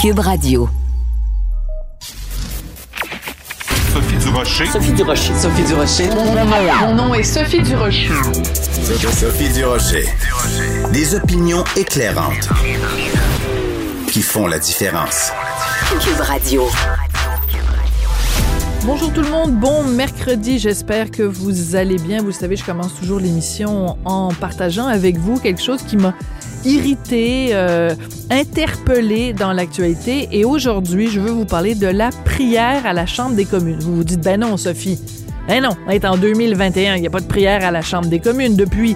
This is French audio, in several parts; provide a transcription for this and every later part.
Cube Radio. Sophie Durocher. Sophie Durocher. Sophie Durocher. Mon nom est Sophie Durocher. Sophie Durocher. Des opinions éclairantes qui font la différence. Cube Radio. Bonjour tout le monde, bon mercredi, j'espère que vous allez bien. Vous savez, je commence toujours l'émission en partageant avec vous quelque chose qui m'a irrité, euh, interpellé dans l'actualité. Et aujourd'hui, je veux vous parler de la prière à la Chambre des communes. Vous vous dites, ben non, Sophie. Ben non, on est en 2021, il n'y a pas de prière à la Chambre des communes. Depuis,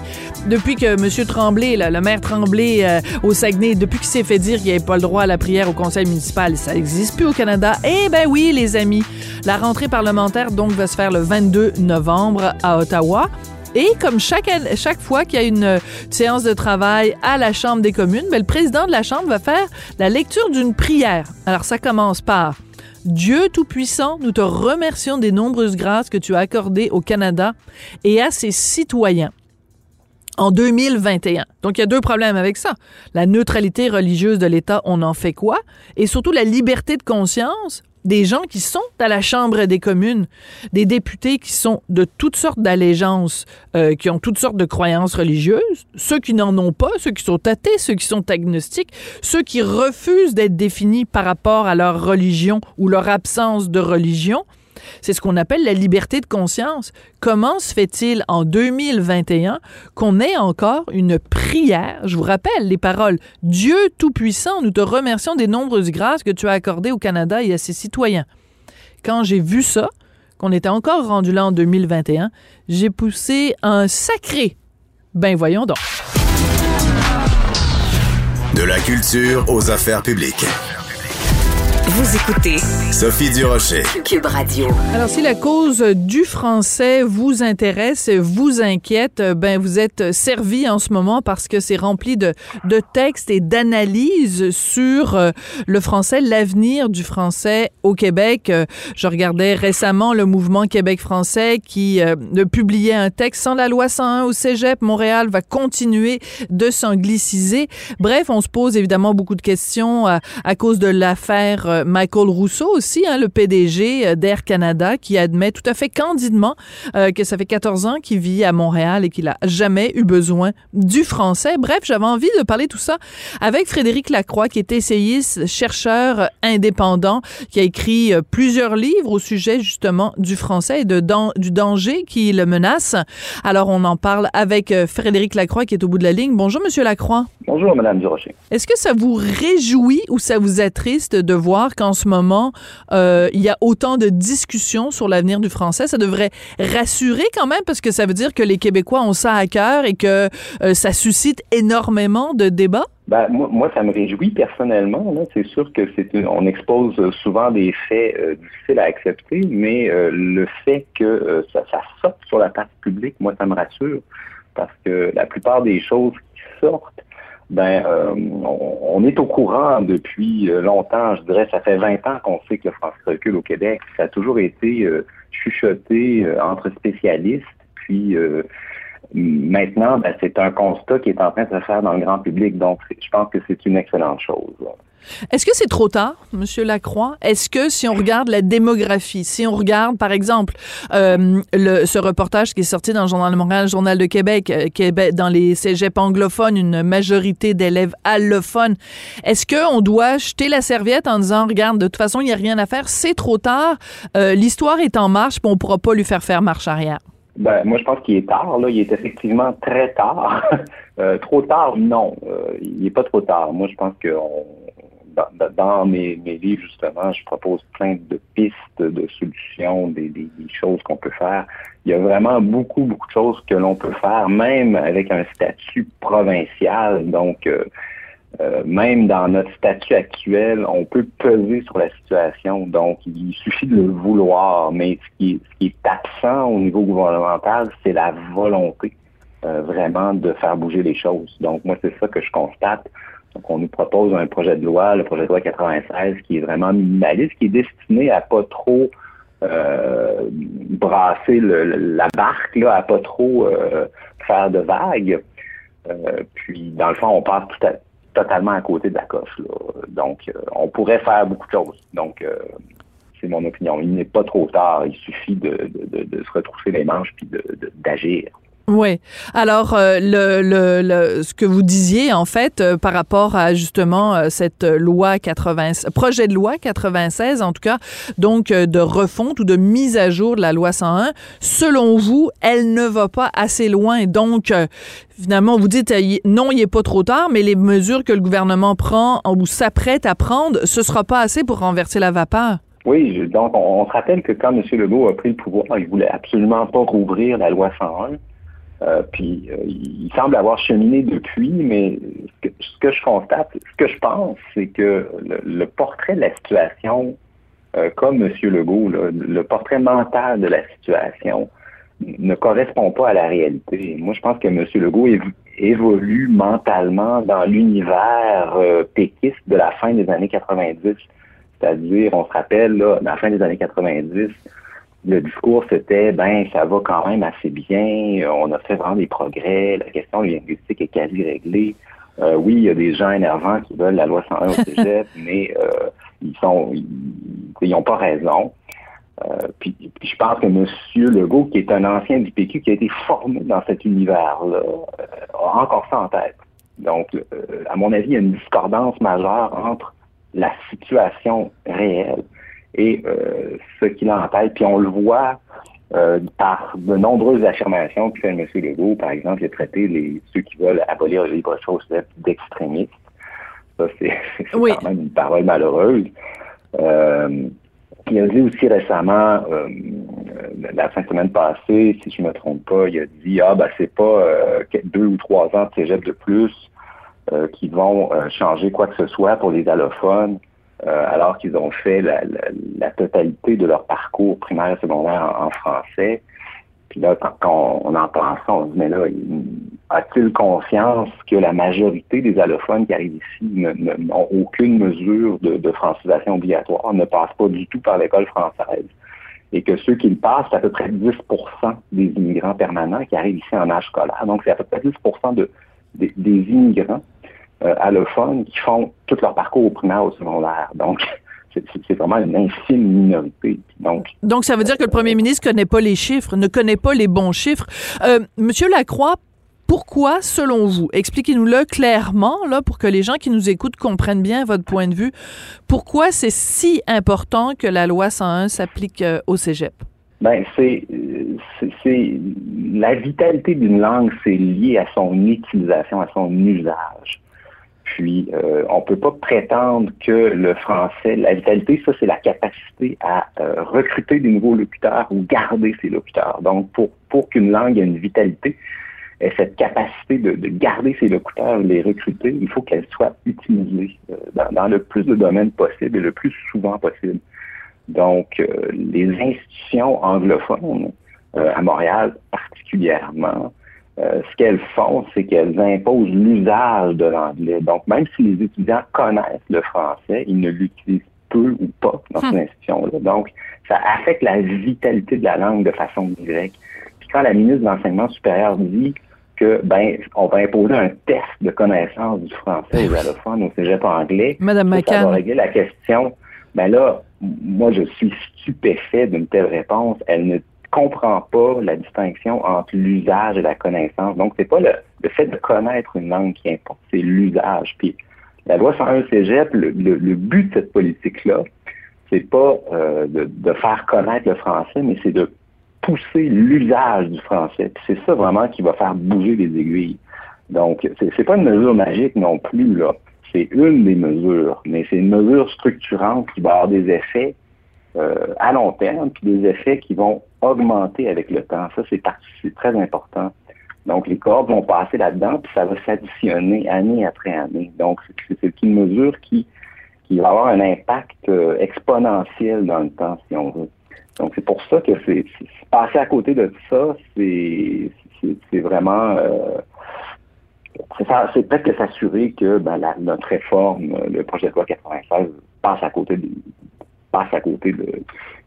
que M. Tremblay, le maire Tremblay euh, au Saguenay, depuis qu'il s'est fait dire qu'il n'y avait pas le droit à la prière au conseil municipal, ça n'existe plus au Canada. Eh ben oui, les amis, la rentrée parlementaire donc va se faire le 22 novembre à Ottawa. Et comme chaque, chaque fois qu'il y a une séance de travail à la Chambre des communes, ben, le président de la Chambre va faire la lecture d'une prière. Alors ça commence par Dieu Tout-Puissant, nous te remercions des nombreuses grâces que tu as accordées au Canada et à ses citoyens en 2021. Donc, il y a deux problèmes avec ça. La neutralité religieuse de l'État, on en fait quoi? Et surtout la liberté de conscience des gens qui sont à la Chambre des communes, des députés qui sont de toutes sortes d'allégeances, euh, qui ont toutes sortes de croyances religieuses, ceux qui n'en ont pas, ceux qui sont athées, ceux qui sont agnostiques, ceux qui refusent d'être définis par rapport à leur religion ou leur absence de religion. C'est ce qu'on appelle la liberté de conscience. Comment se fait-il en 2021 qu'on ait encore une prière? Je vous rappelle les paroles. Dieu Tout-Puissant, nous te remercions des nombreuses grâces que tu as accordées au Canada et à ses citoyens. Quand j'ai vu ça, qu'on était encore rendu là en 2021, j'ai poussé un sacré. Ben voyons donc. De la culture aux affaires publiques. Vous écoutez Sophie Durocher. Cube Radio. Alors, si la cause du français vous intéresse, vous inquiète, ben vous êtes servi en ce moment parce que c'est rempli de, de textes et d'analyses sur euh, le français, l'avenir du français au Québec. Euh, je regardais récemment le mouvement Québec français qui euh, publiait un texte sans la loi 101 au Cégep. Montréal va continuer de s'angliciser. Bref, on se pose évidemment beaucoup de questions à, à cause de l'affaire euh, Michael Rousseau aussi, hein, le PDG euh, d'Air Canada, qui admet tout à fait candidement euh, que ça fait 14 ans qu'il vit à Montréal et qu'il a jamais eu besoin du français. Bref, j'avais envie de parler tout ça avec Frédéric Lacroix, qui est essayiste, chercheur indépendant, qui a écrit plusieurs livres au sujet justement du français et de du danger qui le menace. Alors, on en parle avec Frédéric Lacroix, qui est au bout de la ligne. Bonjour, Monsieur Lacroix. Bonjour, Madame Durocher. Est-ce que ça vous réjouit ou ça vous attriste de voir qu'en ce moment, euh, il y a autant de discussions sur l'avenir du français. Ça devrait rassurer quand même parce que ça veut dire que les Québécois ont ça à cœur et que euh, ça suscite énormément de débats. Ben, moi, ça me réjouit personnellement. C'est sûr que on expose souvent des faits euh, difficiles à accepter, mais le fait que ça, ça sorte sur la place publique, moi, ça me rassure parce que la plupart des choses qui sortent ben euh, on, est au courant depuis euh, longtemps, je dirais, ça fait 20 ans qu'on sait que le français recule au Québec. Ça a toujours été euh, chuchoté entre spécialistes, puis maintenant, ben, c'est un constat qui est en train de se faire dans le grand public. Donc, je pense que c'est une excellente chose. Est-ce que c'est trop tard, Monsieur Lacroix? Est-ce que si on regarde la démographie, si on regarde, par exemple, euh, ce reportage qui est sorti dans le Journal de Montréal, le Journal de Québec, euh, dans les cégeps anglophones, une majorité d'élèves allophones, est-ce qu'on doit jeter la serviette en disant, regarde, de toute façon, il n'y a rien à faire, c'est trop tard, euh, l'histoire est en marche, puis on ne pourra pas lui faire faire marche arrière? Ben, moi, je pense qu'il est tard. Là. Il est effectivement très tard. trop tard, non. il n'est pas trop tard. Moi, je pense qu'on dans, mes, livres, justement, je propose plein de pistes de solutions, des, choses qu'on peut faire. Il y a vraiment beaucoup, beaucoup de choses que l'on peut faire, même avec un statut provincial. Donc, euh, euh, même dans notre statut actuel, on peut peser sur la situation. Donc, il suffit de le vouloir. Mais ce qui, est absent au niveau gouvernemental, c'est la volonté euh, vraiment de faire bouger les choses. Donc, moi, c'est ça que je constate. Donc, on nous propose un projet de loi, le projet de loi 96, qui est vraiment minimaliste, qui est destiné à pas trop euh, brasser la barque, là, à pas trop euh, faire de vagues. Euh, puis, dans le fond, on passe tout à totalement à côté de la coche. Donc, on pourrait faire beaucoup de choses. Donc, c'est mon opinion. Il n'est pas trop tard. Il suffit de, de se retrousser les manches puis d'agir. Oui. Alors, euh, le, le, le, ce que vous disiez, en fait, euh, par rapport à justement euh, cette loi 80, projet de loi 96, en tout cas, donc de refonte ou de mise à jour de la loi 101, selon vous, elle ne va pas assez loin. Donc, finalement, vous dites non, il n'est pas trop tard, mais les mesures que le gouvernement prend ou s'apprête à prendre, ce sera pas assez pour renverser la vapeur. Oui, donc on, on se rappelle que quand M. Legault a pris le pouvoir, il voulait absolument pas rouvrir la loi 101. Euh, puis euh, il semble avoir cheminé depuis, mais ce que, ce que, je constate, ce que je pense, c'est que le, portrait de la situation, euh, comme M. Legault, le portrait mental de la situation ne correspond pas à la réalité. Moi, je pense que M. Legault évolue mentalement dans l'univers péquiste de la fin des années 90. C'est-à-dire, on se rappelle, là, dans la fin des années 90, le discours, c'était, ben, ça va quand même assez bien, on a fait vraiment des progrès, la question linguistique est quasi réglée. Euh, oui, il y a des gens énervants qui veulent la loi 101 au cégep, mais euh, ils sont, ils n'ont pas raison. Euh, puis, puis, je pense que M. Legault, qui est un ancien du PQ, qui a été formé dans cet univers-là, a encore ça en tête. Donc, à mon avis, il y a une discordance majeure entre la situation réelle et euh, ce qu'il a en tête. Puis on le voit euh, par de nombreuses affirmations que fait M. Legault. Par exemple, il a traité les, ceux qui veulent abolir le libre-choix d'extrémistes. Ça, c'est oui. quand même une parole malheureuse. Euh, il a dit aussi récemment, euh, la fin de semaine passée, si je ne me trompe pas, il a dit Ah ben c'est pas euh, deux ou trois ans de cégep de plus euh, qui vont changer quoi que ce soit pour les allophones. Euh, alors qu'ils ont fait la, totalité de leur parcours primaire et secondaire en, français. Puis là, quand on, entend ça, on se dit, mais là, a-t-il conscience que la majorité des allophones qui arrivent ici n'ont aucune mesure de, de, francisation obligatoire, ne passent pas du tout par l'école française? Et que ceux qui le passent, c'est à peu près 10% des immigrants permanents qui arrivent ici en âge scolaire. Donc, c'est à peu près 10 de, des immigrants euh, allophones qui font tout leur parcours au primaire au secondaire. Donc, c'est vraiment une infime minorité. Donc, Donc, ça veut dire que le premier ministre ne connaît pas les chiffres, ne connaît pas les bons chiffres. Euh, Monsieur Lacroix, pourquoi, selon vous, expliquez-nous-le clairement, là, pour que les gens qui nous écoutent comprennent bien votre point de vue, pourquoi c'est si important que la loi 101 s'applique euh, au cégep? Ben, c'est, c'est, la vitalité d'une langue, c'est lié à son utilisation, à son usage. Puis, euh, on peut pas prétendre que le français, la vitalité, ça, c'est la capacité à euh, recruter des nouveaux locuteurs ou garder ses locuteurs. Donc, pour, pour qu'une langue ait une vitalité, et cette capacité de, de, garder ses locuteurs, les recruter, il faut qu'elle soit utilisée euh, dans, dans, le plus de domaines possible et le plus souvent possible. Donc, euh, les institutions anglophones, euh, à Montréal particulièrement, euh, ce qu'elles font, c'est qu'elles imposent l'usage de l'anglais. Donc, même si les étudiants connaissent le français, ils ne l'utilisent peu ou pas dans ces hum. institutions-là. Donc, ça affecte la vitalité de la langue de façon directe. Puis quand la ministre de l'Enseignement supérieur dit que ben on va imposer un test de connaissance du français aux allophones au cégep anglais, Madame ça, ça va régler la question. Ben là, moi, je suis stupéfait d'une telle réponse. Elle ne comprend pas la distinction entre l'usage et la connaissance. Donc, c'est pas le, le, fait de connaître une langue qui importe, c'est l'usage. Puis, la loi 101 Cégep, le, le, but de cette politique-là, c'est pas euh, de, de, faire connaître le français, mais c'est de pousser l'usage du français. Puis c'est ça vraiment qui va faire bouger les aiguilles. Donc, c'est pas une mesure magique non plus, là. C'est une des mesures, mais c'est une mesure structurante qui va avoir des effets euh, à long terme, puis des effets qui vont augmenter avec le temps. Ça, c'est très important. Donc, les corps vont passer là-dedans, puis ça va s'additionner année après année. Donc, c'est une mesure qui, qui va avoir un impact euh, exponentiel dans le temps, si on veut. Donc, c'est pour ça que passer à côté de ça, c'est vraiment euh, c'est presque s'assurer que ben, la, notre réforme, le projet de loi 96, passe à côté de, passe à côté de,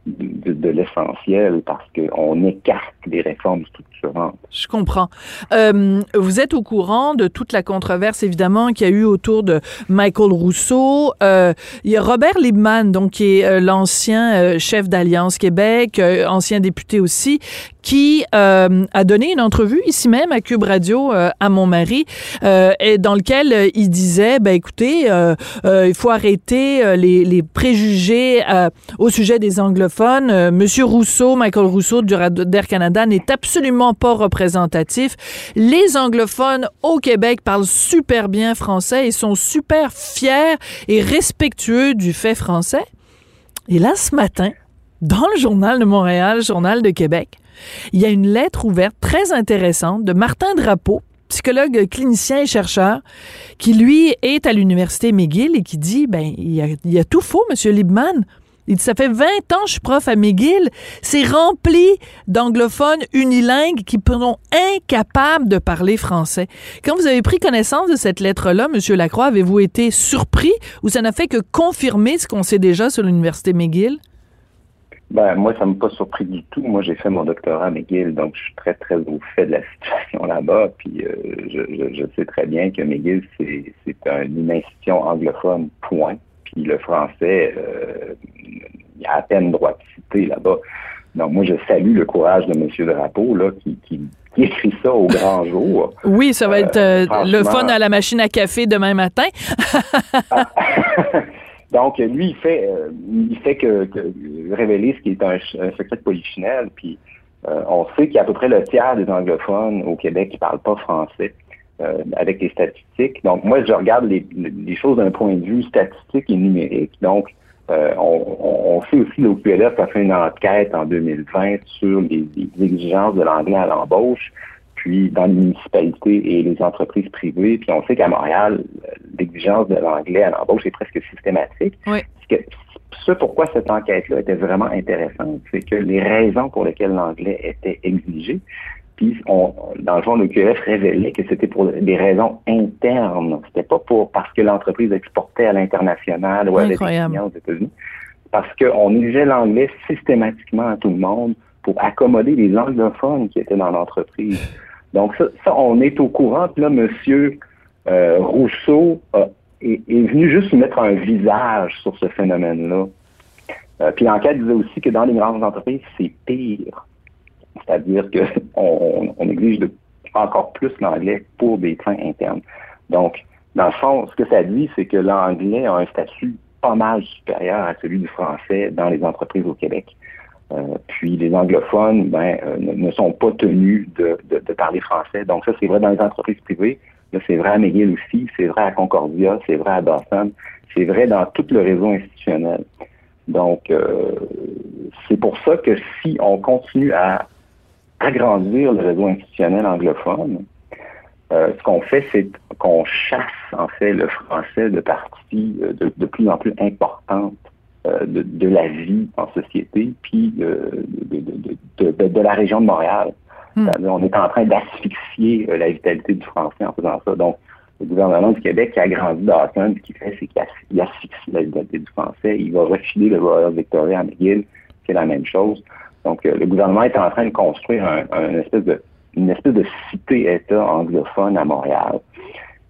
de, l'essentiel parce qu'on écarte des réformes structurantes. Je comprends. Euh, vous êtes au courant de toute la controverse, évidemment, qu'il y a eu autour de Michael Rousseau. Euh, il y a Robert Liebman, donc, qui est euh, l'ancien chef d'Alliance Québec, ancien député aussi, qui euh, a donné une entrevue ici même à Cube Radio euh, à mon mari, euh, et dans lequel euh, il disait, ben écoutez, euh, euh, il faut arrêter les, les préjugés au sujet des anglophones. Monsieur Rousseau, Michael Rousseau d'Air Canada n'est absolument pas représentatif. Les anglophones au Québec parlent super bien français et sont super fiers et respectueux du fait français. Et là, ce matin, dans le journal de Montréal, journal de Québec, il y a une lettre ouverte très intéressante de Martin Drapeau, psychologue clinicien et chercheur, qui lui est à l'université McGill et qui dit, ben, il y a, tout faux, Monsieur Liebman. Il dit, ça fait 20 ans que je suis prof à McGill. C'est rempli d'anglophones unilingues qui sont incapables de parler français. Quand vous avez pris connaissance de cette lettre-là, Monsieur Lacroix, avez-vous été surpris ou ça n'a fait que confirmer ce qu'on sait déjà sur l'université McGill? Ben, moi, ça ne m'a pas surpris du tout. Moi, j'ai fait mon doctorat à McGill, donc je suis très, très au fait de la situation là-bas. Puis, euh, je, je, je, sais très bien que McGill, c'est, c'est une institution anglophone, point. Puis, le français, euh, il y a à peine droit de citer là-bas. Donc, moi, je salue le courage de M. Drapeau, là, qui, qui, qui écrit ça au grand jour. Oui, ça va être euh, le fun à la machine à café demain matin. Donc, lui, il fait, euh, il fait que, révéler ce qui est un, un secret de. Puis, euh, on sait qu'il y a à peu près le tiers des anglophones au Québec qui parlent pas français euh, avec les statistiques. Donc, moi, je regarde les, les choses d'un point de vue statistique et numérique. Donc, euh, on, on, sait aussi l'OQLF a fait une enquête en 2020 sur les, les exigences de l'anglais à l'embauche puis dans les municipalités et les entreprises privées. Puis on sait qu'à Montréal, l'exigence de l'anglais à l'embauche est presque systématique. Oui. Que, ce pourquoi cette enquête-là était vraiment intéressante, c'est que les raisons pour lesquelles l'anglais était exigé, puis on, dans le fond, le QF révélait que c'était pour des raisons internes. C'était pas pour parce que l'entreprise exportait à l'international ou à des aux États-Unis. Parce qu'on exigeait l'anglais systématiquement à tout le monde pour accommoder les anglophones qui étaient dans l'entreprise. Donc ça, ça, on est au courant. Puis là, Monsieur euh, Rousseau a, est, venu juste mettre un visage sur ce phénomène-là. Euh, puis l'enquête disait aussi que dans les grandes entreprises, c'est pire. C'est-à-dire qu'on on exige de, encore plus l'anglais pour des fins internes. Donc, dans le fond, ce que ça dit, c'est que l'anglais a un statut pas mal supérieur à celui du français dans les entreprises au Québec. Euh, puis les anglophones ben, euh, ne, ne, sont pas tenus de, de, de, parler français. Donc ça, c'est vrai dans les entreprises privées. Là, c'est vrai à McGill aussi, c'est vrai à Concordia, c'est vrai à Boston, c'est vrai dans tout le réseau institutionnel. Donc, euh, c'est pour ça que si on continue à agrandir le réseau institutionnel anglophone, euh, ce qu'on fait, c'est qu'on chasse en fait le français de partie de, de plus en plus importante euh, de, de, la vie en société, puis de, de, de la région de Montréal. Mm. On est en train d'asphyxier euh, la vitalité du français en faisant ça. Donc, le gouvernement du Québec qui a grandi Dawson, ce qu'il fait, c'est qu'il asphyxie la vitalité du français. Il va refiler le Royal Victoria à McGill, c'est la même chose. Donc, euh, le gouvernement est en train de construire un, un espèce de, une espèce de cité-État anglophone à Montréal.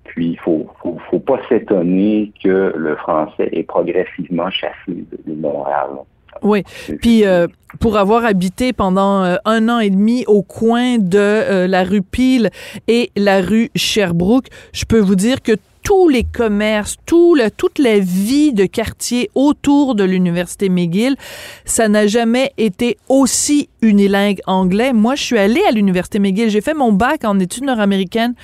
Puis, il faut, faut, pas s'étonner que le français est progressivement chassé de, de Montréal. Oui. Puis euh, pour avoir habité pendant euh, un an et demi au coin de euh, la rue Peel et la rue Sherbrooke, je peux vous dire que tous les commerces, tout le, toute la vie de quartier autour de l'université McGill, ça n'a jamais été aussi unilingue anglais. Moi, je suis allée à l'université McGill. J'ai fait mon bac en études nord-américaines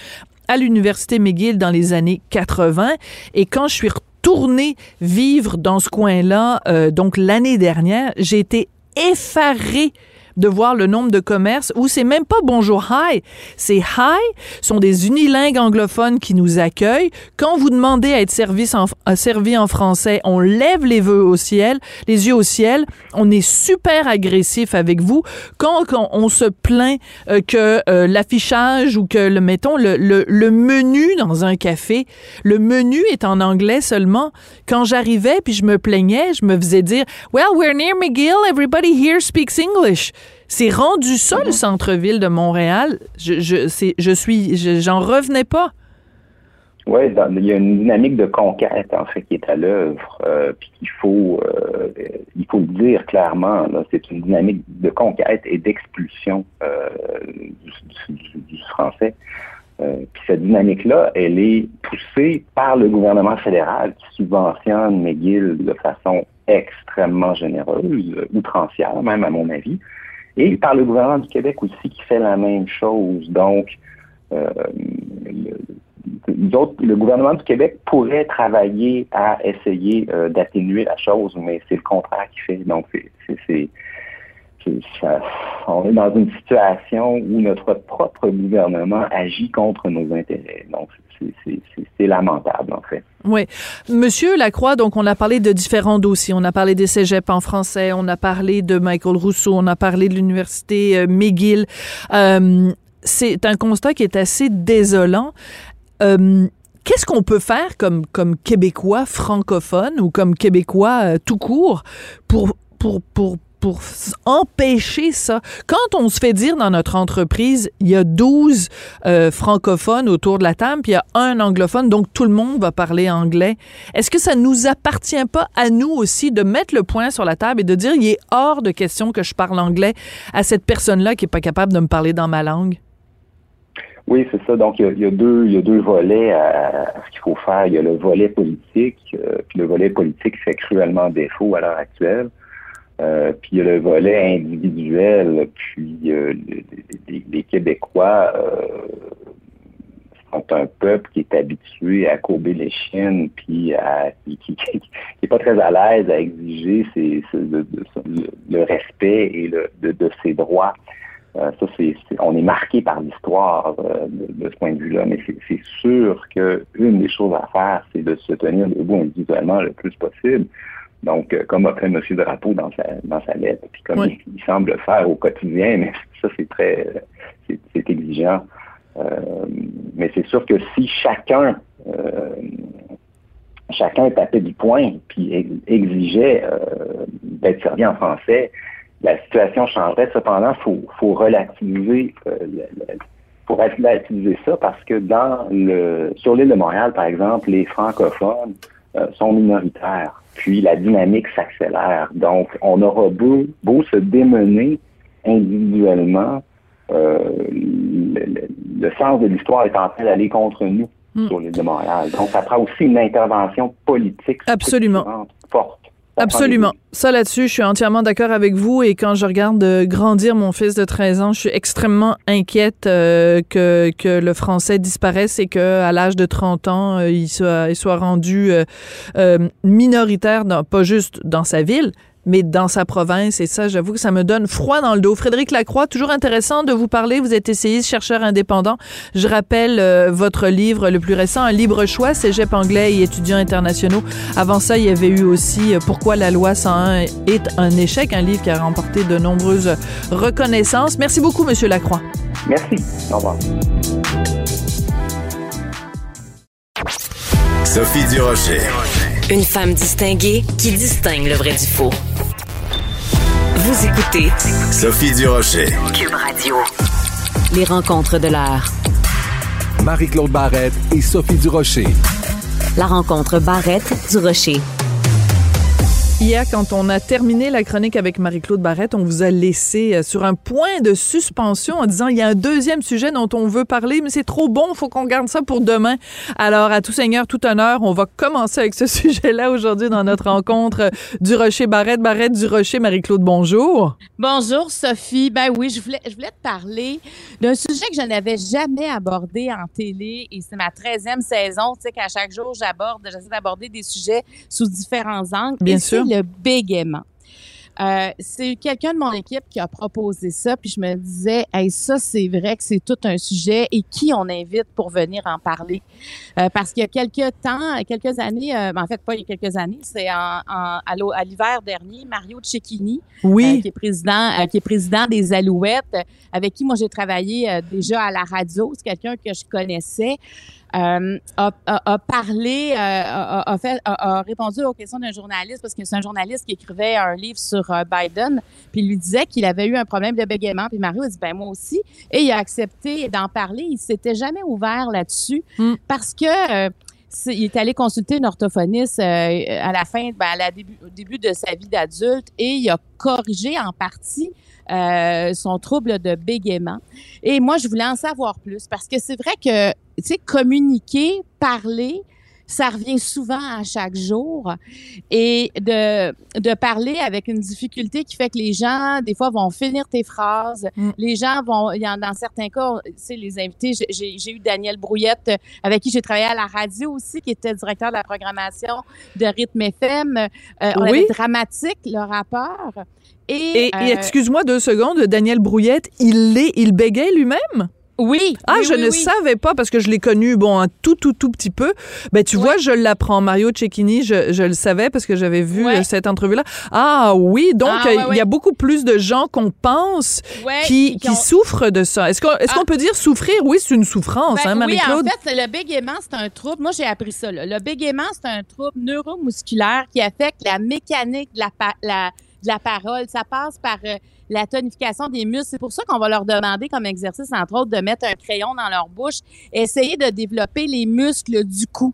à l'université McGill dans les années 80 et quand je suis retournée vivre dans ce coin-là, euh, donc l'année dernière, j'ai été effarée de voir le nombre de commerces où c'est même pas bonjour hi, c'est hi, sont des unilingues anglophones qui nous accueillent. Quand vous demandez à être servi en, français, on lève les vœux au ciel, les yeux au ciel. On est super agressif avec vous. Quand, quand on se plaint euh, que euh, l'affichage ou que le mettons le, le menu dans un café, le menu est en anglais seulement. Quand j'arrivais puis je me plaignais, je me faisais dire Well, we're near McGill, everybody here speaks English. C'est rendu ça le centre-ville de Montréal. Je, je, je suis, je- j'en revenais pas. Oui, il y a une dynamique de conquête en fait qui est à l'œuvre, euh, puis qu'il faut, euh, il faut le dire clairement. C'est une dynamique de conquête et d'expulsion euh, du, du- du français. Euh, puis cette dynamique-là, elle est poussée par le gouvernement fédéral qui subventionne McGill de façon extrêmement généreuse, outrancière même à mon avis, et par le gouvernement du Québec aussi qui fait la même chose. Donc, euh, le, le gouvernement du Québec pourrait travailler à essayer euh, d'atténuer la chose, mais c'est le contraire qu'il fait. Donc, c'est- on est dans une situation où notre propre gouvernement agit contre nos intérêts. Donc, c'est, lamentable, en fait. Oui. Monsieur Lacroix, donc on a parlé de différents dossiers. On a parlé des cégeps en français, on a parlé de Michael Rousseau, on a parlé de l'université euh, McGill. Euh, c'est un constat qui est assez désolant. Euh, Qu'est-ce qu'on peut faire comme, Québécois francophone ou comme Québécois tout court pour, pour, pour, pour empêcher ça? Quand on se fait dire dans notre entreprise, il y a 12 euh, francophones autour de la table, puis il y a un anglophone, donc tout le monde va parler anglais, est-ce que ça nous appartient pas à nous aussi de mettre le point sur la table et de dire, il est hors de question que je parle anglais à cette personne-là qui est pas capable de me parler dans ma langue? Oui, c'est ça. Donc, il y, a, deux, il y a deux volets à, à ce qu'il faut faire. Il y a le volet politique, euh, puis le volet politique fait cruellement défaut à l'heure actuelle. Euh, puis le volet individuel, puis euh, les, les- Québécois euh, sont un peuple qui est habitué à courber les chiennes, puis à, qui, qui, qui, qui est pas très à l'aise à exiger ses, ses- le, respect et le, de, ses droits. Euh, ça, c'est, on est marqué par l'histoire euh, de, ce point de vue-là, mais c'est sûr qu'une des choses à faire, c'est de se tenir debout individuellement le plus possible. Donc, euh, comme a fait M. Drapeau dans sa, dans sa lettre, puis comme Oui. il, il semble le faire au quotidien, mais ça, c'est très, c'est, exigeant. Euh, mais c'est sûr que si chacun, euh, chacun tapait du poing puis ex- exigeait euh, d'être servi en français, la situation changerait. Cependant, il faut, faut relativiser, faut relativiser ça parce que dans le, sur l'île de Montréal, par exemple, les francophones euh, sont minoritaires. Puis la dynamique s'accélère. Donc, on aura beau, beau se démener individuellement, euh, le, le- le sens de l'histoire est en train d'aller contre nous Hmm. sur l'île de Montréal. Donc, ça prend aussi une intervention politique Absolument. forte. Absolument. Ça là-dessus, je suis entièrement d'accord avec vous. Et quand je regarde euh, grandir mon fils de 13 ans, je suis extrêmement inquiète euh, que, que le français disparaisse et qu'à l'âge de 30 ans, euh, il, soit, il soit rendu minoritaire, dans, pas juste dans sa ville, mais dans sa province. Et ça, j'avoue que ça me donne froid dans le dos. Frédéric Lacroix, toujours intéressant de vous parler. Vous êtes essayiste, chercheur indépendant. Je rappelle euh, votre livre le plus récent, Un libre choix, Cégep anglais et étudiants internationaux. Avant ça, il y avait eu aussi euh, Pourquoi la loi 101 est un échec, un livre qui a remporté de nombreuses reconnaissances. Merci beaucoup, Monsieur Lacroix. Merci. Au revoir. Sophie Durocher. Une femme distinguée qui distingue le vrai du faux. Vous écoutez Sophie Durocher. Cube Radio. Les rencontres de l'heure. Marie-Claude Barrette et Sophie Durocher. La rencontre Barrette du Rocher. Hier, quand on a terminé la chronique avec Marie-Claude Barrette, on vous a laissé euh, sur un point de suspension en disant il y a un deuxième sujet dont on veut parler, mais c'est trop bon, il faut qu'on garde ça pour demain. Alors, à tout seigneur, tout honneur, on va commencer avec ce sujet-là aujourd'hui dans notre rencontre du Rocher Barrette. Barrette du Rocher, Marie-Claude, bonjour. Bonjour Sophie. Ben oui, je voulais, je voulais te parler d'un sujet que je n'avais jamais abordé en télé et c'est ma 13e saison. Tu sais qu'à chaque jour, j'aborde, j'essaie d'aborder des sujets sous différents angles. Bien sûr. C'est le bégaiement. Euh, c'est quelqu'un de mon équipe qui a proposé ça, puis je me disais, hey, ça, c'est vrai que c'est tout un sujet et qui on invite pour venir en parler? Euh, parce qu'il y a quelques temps, quelques années, euh, en fait, pas il y a quelques années, c'est en, en, à l'hiver dernier, Mario Cecchini, Oui. euh, qui est président, qui est président des Alouettes, avec qui moi j'ai travaillé déjà à la radio. C'est quelqu'un que je connaissais. Euh, a, a- a parlé, euh, a, a fait, a, a répondu aux questions d'un journaliste parce que c'est un journaliste qui écrivait un livre sur euh, Biden, puis il lui disait qu'il avait eu un problème de bégaiement. Puis Mario a dit ben moi aussi, et il a accepté d'en parler. Il s'était jamais ouvert là-dessus Mm. parce que c'est- il est allé consulter une orthophoniste à la fin, ben, à la début, au début de sa vie d'adulte et il a corrigé en partie euh, son trouble de bégaiement. Et moi, je voulais en savoir plus parce que c'est vrai que, tu sais, communiquer, parler, ça revient souvent à chaque jour. Et de, de parler avec une difficulté qui fait que les gens, des fois, vont finir tes phrases. Mm. Les gens vont, il y en, dans certains cas, tu sais, les invités, j'ai- eu Daniel Brouillette, euh, avec qui j'ai travaillé à la radio aussi, qui était directeur de la programmation de Rythme FM. Euh, on Oui. avait Dramatique, le rappeur. Et, Et, et euh, excuse-moi deux secondes, Daniel Brouillette, il l'est, il bégayait lui-même? Oui. Ah, oui, je oui, ne oui. savais pas parce que je l'ai connu, bon, un tout, tout, tout petit peu. Ben, tu vois, je l'apprends. Mario Cecchini, je, je le savais parce que j'avais vu euh, cette entrevue-là. Ah oui, donc Ah, ouais, il ouais. y a beaucoup plus de gens qu'on pense Ouais, qui, qui souffrent de ça. Est-ce qu'on est Ah. qu'on peut dire souffrir? Oui, c'est une souffrance, Ben hein, oui, en Marie-Claude? fait, le bégaiement, c'est un trouble. Moi, j'ai appris ça. là. Le bégaiement, c'est un trouble neuromusculaire qui affecte la mécanique de la, pa- la- de la parole. Ça passe par euh, la tonification des muscles. C'est pour ça qu'on va leur demander comme exercice, entre autres, de mettre un crayon dans leur bouche, essayer de développer les muscles du cou.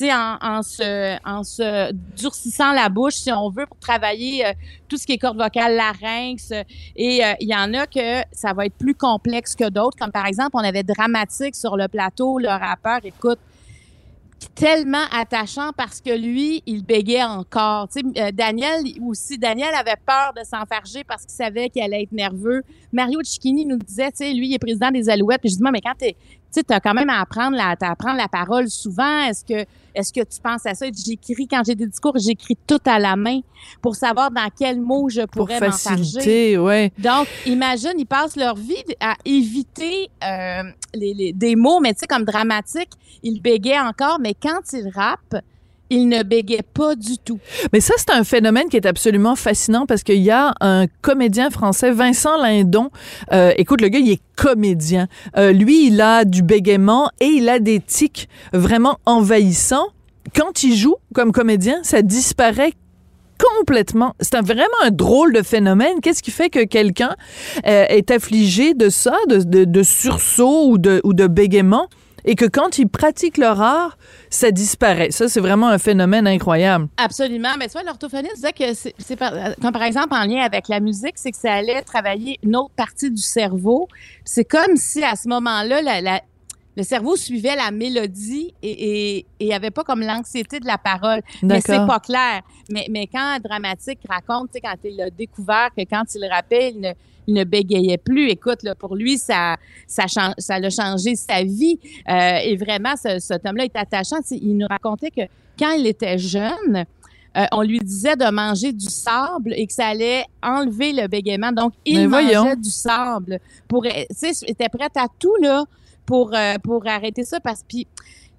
En, en, se, en se durcissant la bouche, si on veut, pour travailler euh, tout ce qui est corde vocale, larynx. euh, et euh, il y en a que ça va être plus complexe que d'autres. Comme par exemple, on avait Dramatique sur le plateau, le rappeur, écoute, tellement attachant parce que lui, il bégait encore. Euh, Daniel aussi, Daniel avait peur de s'enfarger parce qu'il savait qu'il allait être nerveux. Mario Cicchini nous disait, lui, il est président des Alouettes. Puis je dis, mais quand t'es, tu sais, t'as quand même à apprendre la, à apprendre la parole souvent. Est-ce que, est-ce que tu penses à ça? J'écris, quand j'ai des discours, j'écris tout à la main pour savoir dans quel mot je Pour pourrais m'enfarger. faciliter, ouais. Donc, imagine, ils passent leur vie à éviter euh, les, les- des mots, mais tu sais, comme dramatique, ils bégaient encore, mais quand ils rappent, ils ne bégaient pas du tout. Mais ça, c'est un phénomène qui est absolument fascinant parce qu'il y a un comédien français, Vincent Lindon. Euh, écoute, le gars, il est comédien. Euh, lui, il a du bégaiement et il a des tics vraiment envahissants. Quand il joue comme comédien, ça disparaît complètement. C'est vraiment un drôle de phénomène. Qu'est-ce qui fait que quelqu'un euh, est affligé de ça, de, de, de sursaut ou de, ou de bégaiement, et que quand il pratique leur art, ça disparaît. Ça, c'est vraiment un phénomène incroyable. Absolument. Mais tu vois, l'orthophoniste disait que c'est par, comme par exemple en lien avec la musique, c'est que ça allait travailler une autre partie du cerveau. C'est comme si à ce moment-là, la- la- le cerveau suivait la mélodie et il n'y avait pas comme l'anxiété de la parole. Mais c'est D'accord. pas clair. Mais, mais quand Dramatique raconte, tu sais, quand il a découvert que quand il rappelle, il ne, il ne bégayait plus. Écoute, là, pour lui, ça, ça, ça l'a changé sa vie. Euh, et vraiment, ce, cet homme-là est attachant. Il nous racontait que quand il était jeune, euh, on lui disait de manger du sable et que ça allait enlever le bégaiement. Donc, il mangeait du sable. Pour, tu sais, il était prêt à tout, là, pour, euh, pour arrêter ça. Parce que,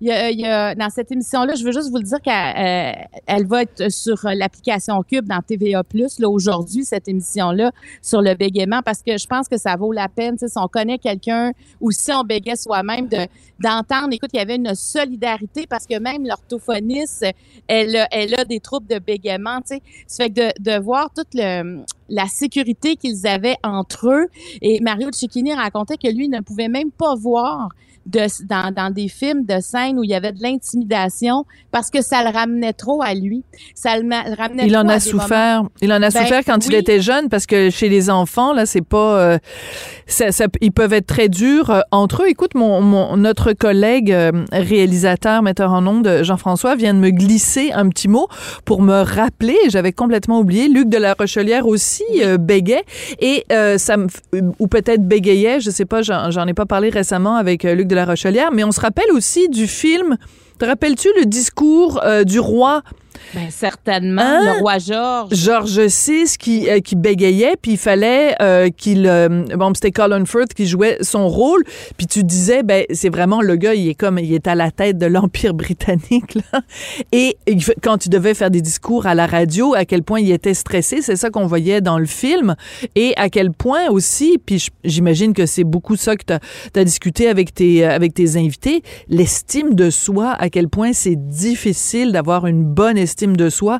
il y a, dans cette émission-là, je veux juste vous le dire qu'elle euh, elle va être sur l'application Cube dans TVA+, là, aujourd'hui, cette émission-là, sur le bégaiement, parce que je pense que ça vaut la peine, si on connaît quelqu'un ou si on bégait soi-même, de d'entendre, écoute, il y avait une solidarité, parce que même l'orthophoniste, elle, elle a des troubles de bégaiement, tu sais. Ça fait que de, de voir toute le, la sécurité qu'ils avaient entre eux, et Mario Cecchini racontait que lui ne pouvait même pas voir de, dans, dans des films de scène où il y avait de l'intimidation parce que ça le ramenait trop à lui. Ça le, ramenait Il en à a moments- souffert. Il en a Ben, souffert quand il était jeune parce que chez les enfants là, c'est pas, euh, ça, ça- ils peuvent être très durs euh, entre eux. Écoute, mon, mon notre collègue euh, réalisateur, metteur en ondes, Jean-François, vient de me glisser un petit mot pour me rappeler. J'avais complètement oublié. Luc de la Rochelière aussi euh, bégait et euh, ça f- ou peut-être bégayait. Je sais pas. J'en ai pas parlé récemment avec euh, Luc de la Rochelière, mais on se rappelle aussi du film. Te rappelles-tu le discours euh, du roi? Ben, certainement. Hein? Le roi Georges. George VI qui, euh, qui bégayait, puis il fallait euh, qu'il... euh, bon, c'était Colin Firth qui jouait son rôle, puis tu disais, ben c'est vraiment le gars, il est comme, il est à la tête de l'Empire britannique, là. Et il quand tu devais faire des discours à la radio, à quel point il était stressé, c'est ça qu'on voyait dans le film, et à quel point aussi, puis j'imagine que c'est beaucoup ça que tu as, discuté avec tes, avec tes invités, l'estime de soi, à quel point c'est difficile d'avoir une bonne estime de soi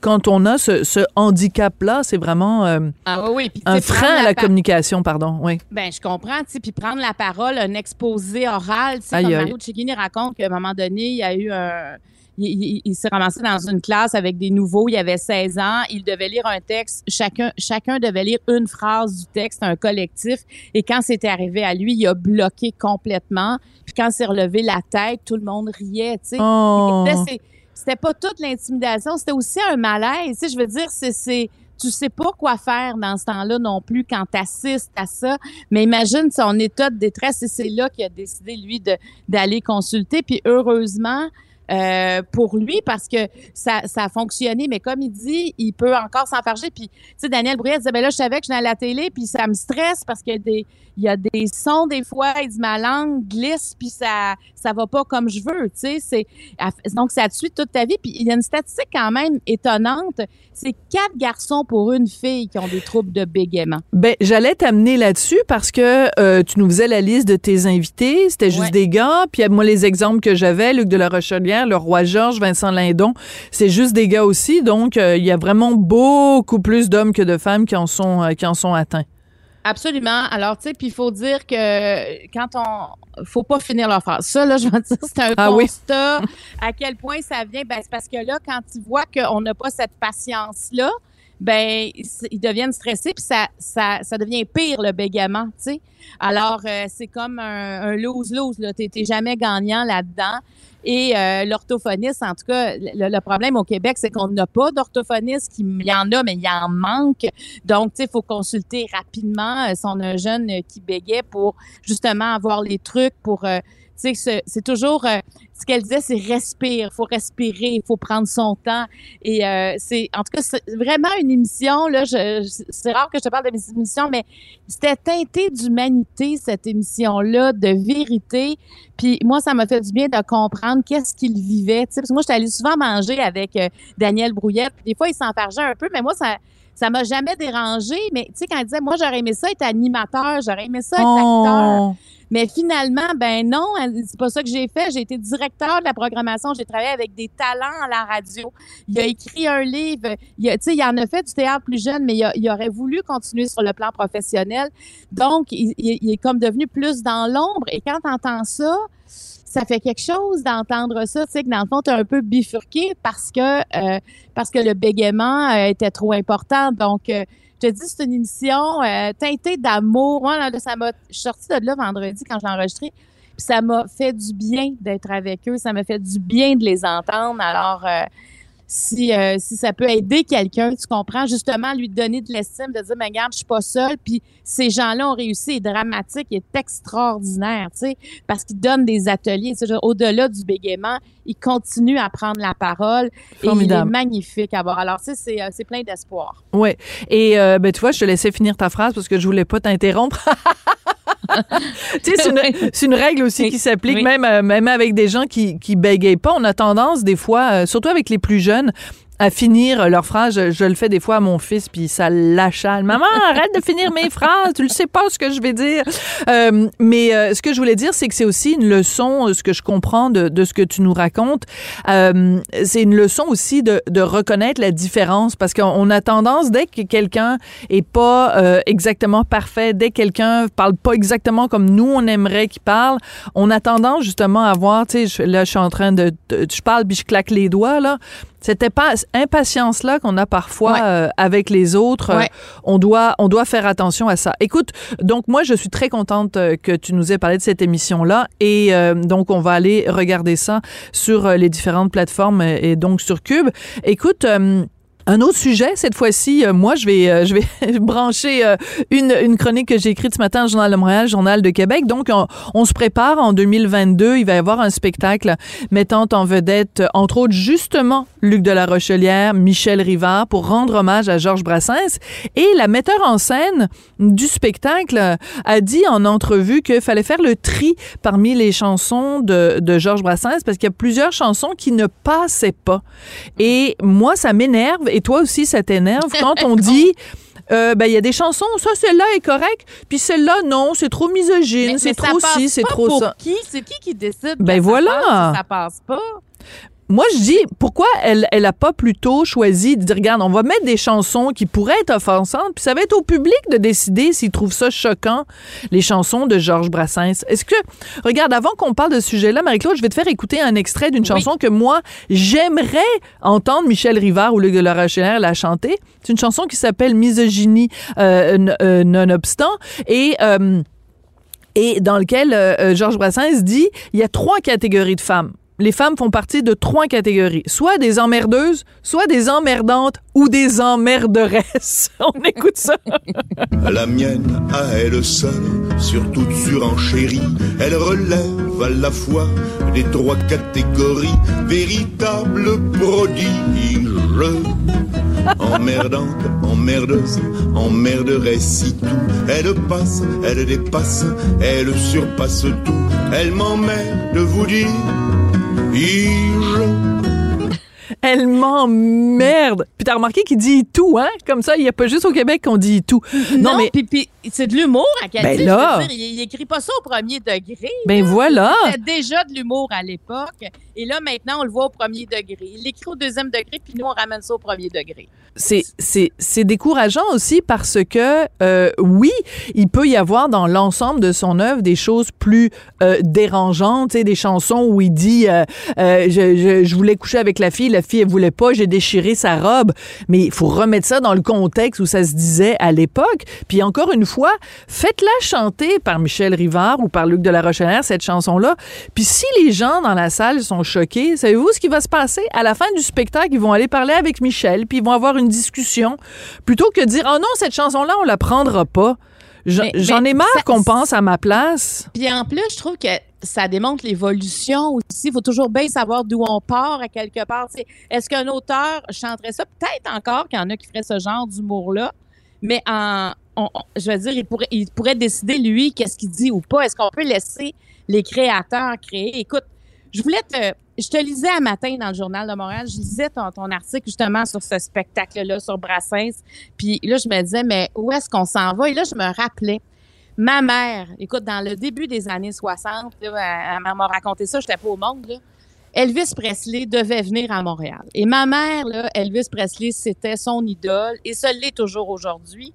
quand on a ce, ce handicap-là, c'est vraiment euh, Ah oui, oui. Un frein à la communication, pardon. Oui. Ben, je comprends, puis prendre la parole, un exposé oral, Aïe, comme. Mario Cecchini raconte qu'à un moment donné, il y a eu un... Il, il- il s'est ramassé dans une classe avec des nouveaux, il avait 16 ans, il devait lire un texte, chacun, chacun devait lire une phrase du texte, un collectif, et quand c'était arrivé à lui, il a bloqué complètement, puis quand s'est relevé la tête, tout le monde riait, tu sais. Oh. C'était pas toute l'intimidation, c'était aussi un malaise. Tu sais, je veux dire, c'est, tu sais pas quoi faire dans ce temps-là non plus quand tu assistes à ça. Mais imagine son état de détresse et c'est là qu'il a décidé, lui, d'aller consulter. Puis heureusement, euh, pour lui, parce que ça, ça a fonctionné. Mais comme il dit, il peut encore s'enfarger. Puis, tu sais, Daniel Bruyère disait, ben là, je savais que je à la télé, puis ça me stresse parce qu'il y a des, il y a des sons des fois, il dit ma langue glisse, puis ça, ça va pas comme je veux, tu sais. C'est, donc, ça te suit toute ta vie. Puis, il y a une statistique quand même étonnante. C'est quatre garçons pour une fille qui ont des troubles de bégaiement. Ben, j'allais t'amener là-dessus parce que euh, tu nous faisais la liste de tes invités. C'était juste Ouais. des gars. Puis moi, les exemples que j'avais, Luc de la Rochelière, le roi Georges, Vincent Lindon, c'est juste des gars aussi. Donc, euh, il y a vraiment beaucoup plus d'hommes que de femmes qui en sont, euh, qui en sont atteints. Absolument. Alors, tu sais, puis il faut dire que quand on. faut pas finir leur phrase. Ça, là, je vais te dire, c'est un Ah oui. constat. À quel point ça vient? Ben, c'est parce que là, quand ils voient qu'on n'a pas cette patience-là, ben, ils deviennent stressés, puis ça, ça, ça devient pire, le bégaiement, tu sais. Alors, euh, c'est comme un un lose-lose, là. T'es jamais gagnant là-dedans. Et euh, l'orthophoniste, en tout cas, le, problème au Québec, c'est qu'on n'a pas d'orthophoniste. Il y en a, mais il en manque. Donc, tu sais, il faut consulter rapidement euh, si on a un jeune euh, qui bégait pour justement avoir les trucs pour... tu sais, c'est- toujours... euh, ce qu'elle disait, c'est respire. Faut respirer, il faut prendre son temps. Et euh, c'est... En tout cas, c'est vraiment une émission, là, c'est rare que je te parle de mes émissions, mais c'était teinté d'humanité, cette émission-là, de vérité. Puis moi, ça m'a fait du bien de comprendre qu'est-ce qu'il vivait. tu sais, Parce que moi, j'étais allée souvent manger avec euh, Daniel Brouillette. Puis des fois, il s'enfargeait un peu, mais moi, ça ça m'a jamais dérangé. Mais tu sais, quand il disait, moi, j'aurais aimé ça être animateur, j'aurais aimé ça être acteur. Mais finalement, ben non, c'est pas ça que j'ai fait. J'ai été directeur de la programmation. J'ai travaillé avec des talents à la radio. Il a écrit un livre. Il, a- il en a fait du théâtre plus jeune, mais il, aurait voulu continuer sur le plan professionnel. Donc, il, est comme devenu plus dans l'ombre. Et quand tu entends ça, ça fait quelque chose d'entendre ça, tu sais, que dans le fond, tu un peu bifurqué parce que, euh, parce que le bégaiement euh, était trop important. Donc, euh, te dis, c'est une émission euh, teintée d'amour. Moi, ça m'a, je suis de là vendredi quand je l'ai enregistré. Puis ça m'a fait du bien d'être avec eux. Ça m'a fait du bien de les entendre. Alors, euh, si, euh, si ça peut aider quelqu'un, tu comprends, justement, lui donner de l'estime, de dire, mais regarde, je suis pas seule. Puis ces gens-là ont réussi. Est dramatique, est extraordinaire, tu sais, parce qu'ils donnent des ateliers. Au-delà du bégaiement, il continue à prendre la parole. Et il est Formidable. magnifique à voir. Alors, tu sais, c'est, euh, c'est plein d'espoir. Ouais. Et euh, ben tu vois, je te laissais finir ta phrase parce que je voulais pas t'interrompre. tu sais, c'est une, règle aussi qui s'applique Oui. même euh, même avec des gens qui qui bégayent pas. On a tendance des fois, euh, surtout avec les plus jeunes, à finir leur phrase. Je, le fais des fois à mon fils, puis ça l'achale. Maman, arrête de finir mes phrases. Tu le sais pas ce que je vais dire. Euh, mais euh, ce que je voulais dire, c'est que c'est aussi une leçon, euh, ce que je comprends de, de ce que tu nous racontes. Euh, c'est une leçon aussi de, de reconnaître la différence parce qu'on on a tendance, dès que quelqu'un est pas euh, exactement parfait, dès que quelqu'un parle pas exactement comme nous on aimerait qu'il parle, on a tendance justement à voir, tu sais, là je suis en train de, de- je parle puis je claque les doigts là. Cette impa- impatience-là qu'on a parfois Ouais. euh, avec les autres, euh, Ouais. on, doit, on doit faire attention à ça. Écoute, donc moi, je suis très contente euh, que tu nous aies parlé de cette émission-là et euh, donc on va aller regarder ça sur euh, les différentes plateformes et donc sur Cube. Écoute, Un autre sujet, cette fois-ci, euh, moi, je vais, euh, je vais brancher euh, une, une chronique que j'ai écrite ce matin au Journal de Montréal, Journal de Québec. Donc, on, on se prépare en 2022. Il va y avoir un spectacle mettant en vedette, entre autres, justement, Luc de la Rochelière, Michel Rivard, pour rendre hommage à Georges Brassens. Et la metteur en scène du spectacle a dit en entrevue qu'il fallait faire le tri parmi les chansons de, de Georges Brassens parce qu'il y a plusieurs chansons qui ne passaient pas. Et moi, ça m'énerve et toi aussi, ça t'énerve quand on dit. euh, ben, il y a des chansons, ça, celle-là est correcte, puis celle-là, non, c'est trop misogyne, c'est trop ci, c'est trop pour ça. Qui? C'est qui qui décide? Ben que ça voilà. passe ça passe pas? Moi, je dis, pourquoi elle, elle a pas plutôt choisi de dire, regarde, on va mettre des chansons qui pourraient être offensantes, puis ça va être au public de décider s'il trouve ça choquant, les chansons de Georges Brassens. Est-ce que, regarde, avant qu'on parle de ce sujet-là, Marie-Claude, je vais te faire écouter un extrait d'une chanson que moi, j'aimerais entendre Michel Rivard ou Luc de la Rochelière la chanter. C'est une chanson qui s'appelle Misogynie euh, euh, nonobstant. Et... euh, et dans lequel Georges Brassens dit il y a trois catégories de femmes. Les femmes font partie de trois catégories, soit des emmerdeuses, soit des emmerdantes ou des emmerderesses. On écoute ça. La mienne, à elle seule, sur toute surenchérie, elle relève à la fois les trois catégories, véritable prodige. Emmerdante, emmerdeuse, emmerderesse si tout. Elle passe, elle dépasse, elle surpasse tout. Elle m'emmerde, vous dire, Elle m'emmerde. Puis t'as remarqué qu'il dit tout, hein? Comme ça, il n'y a pas juste au Québec qu'on dit tout. Non, mais puis, c'est de l'humour à quel Ben là. je veux dire, il, il écrit pas ça au premier degré. ben voilà. C'était déjà de l'humour à l'époque. Et là, maintenant, on le voit au premier degré. Il l'écrit au deuxième degré, puis nous, on ramène ça au premier degré. c'est décourageant aussi parce que euh, oui, il peut y avoir dans l'ensemble de son œuvre des choses plus euh, dérangeantes, des chansons où il dit euh, euh, je, je, voulais coucher avec la fille, la fille elle voulait pas, j'ai déchiré sa robe, mais il faut remettre ça dans le contexte où ça se disait à l'époque. Puis encore une fois, faites-la chanter par Michel Rivard ou par Luc de la Rochelière cette chanson là. Puis si les gens dans la salle sont choqués, savez-vous ce qui va se passer? À la fin du spectacle, ils vont aller parler avec Michel, puis ils vont avoir une discussion plutôt que de dire "Oh non, cette chanson là, on la prendra pas." J'en ai marre qu'on pense à ma place. Puis en plus, je trouve que ça démontre l'évolution aussi. Il faut toujours bien savoir d'où on part à quelque part. Est-ce qu'un auteur chanterait ça? Peut-être encore qu'il y en a qui feraient ce genre d'humour-là, mais en, on- on- je veux dire, il pourrait, il pourrait décider, lui, qu'est-ce qu'il dit ou pas. Est-ce qu'on peut laisser les créateurs créer? Écoute, je voulais te... Je te lisais un matin dans le Journal de Montréal, je lisais ton, article justement sur ce spectacle-là, sur Brassens. Puis là, je me disais, mais où est-ce qu'on s'en va? Et là, je me rappelais Ma mère, écoute, dans le début des années 60, là, elle, m'a raconté ça, j'étais pas au monde. Elvis Presley devait venir à Montréal. Et ma mère, Elvis Presley, c'était son idole et ce l'est toujours aujourd'hui.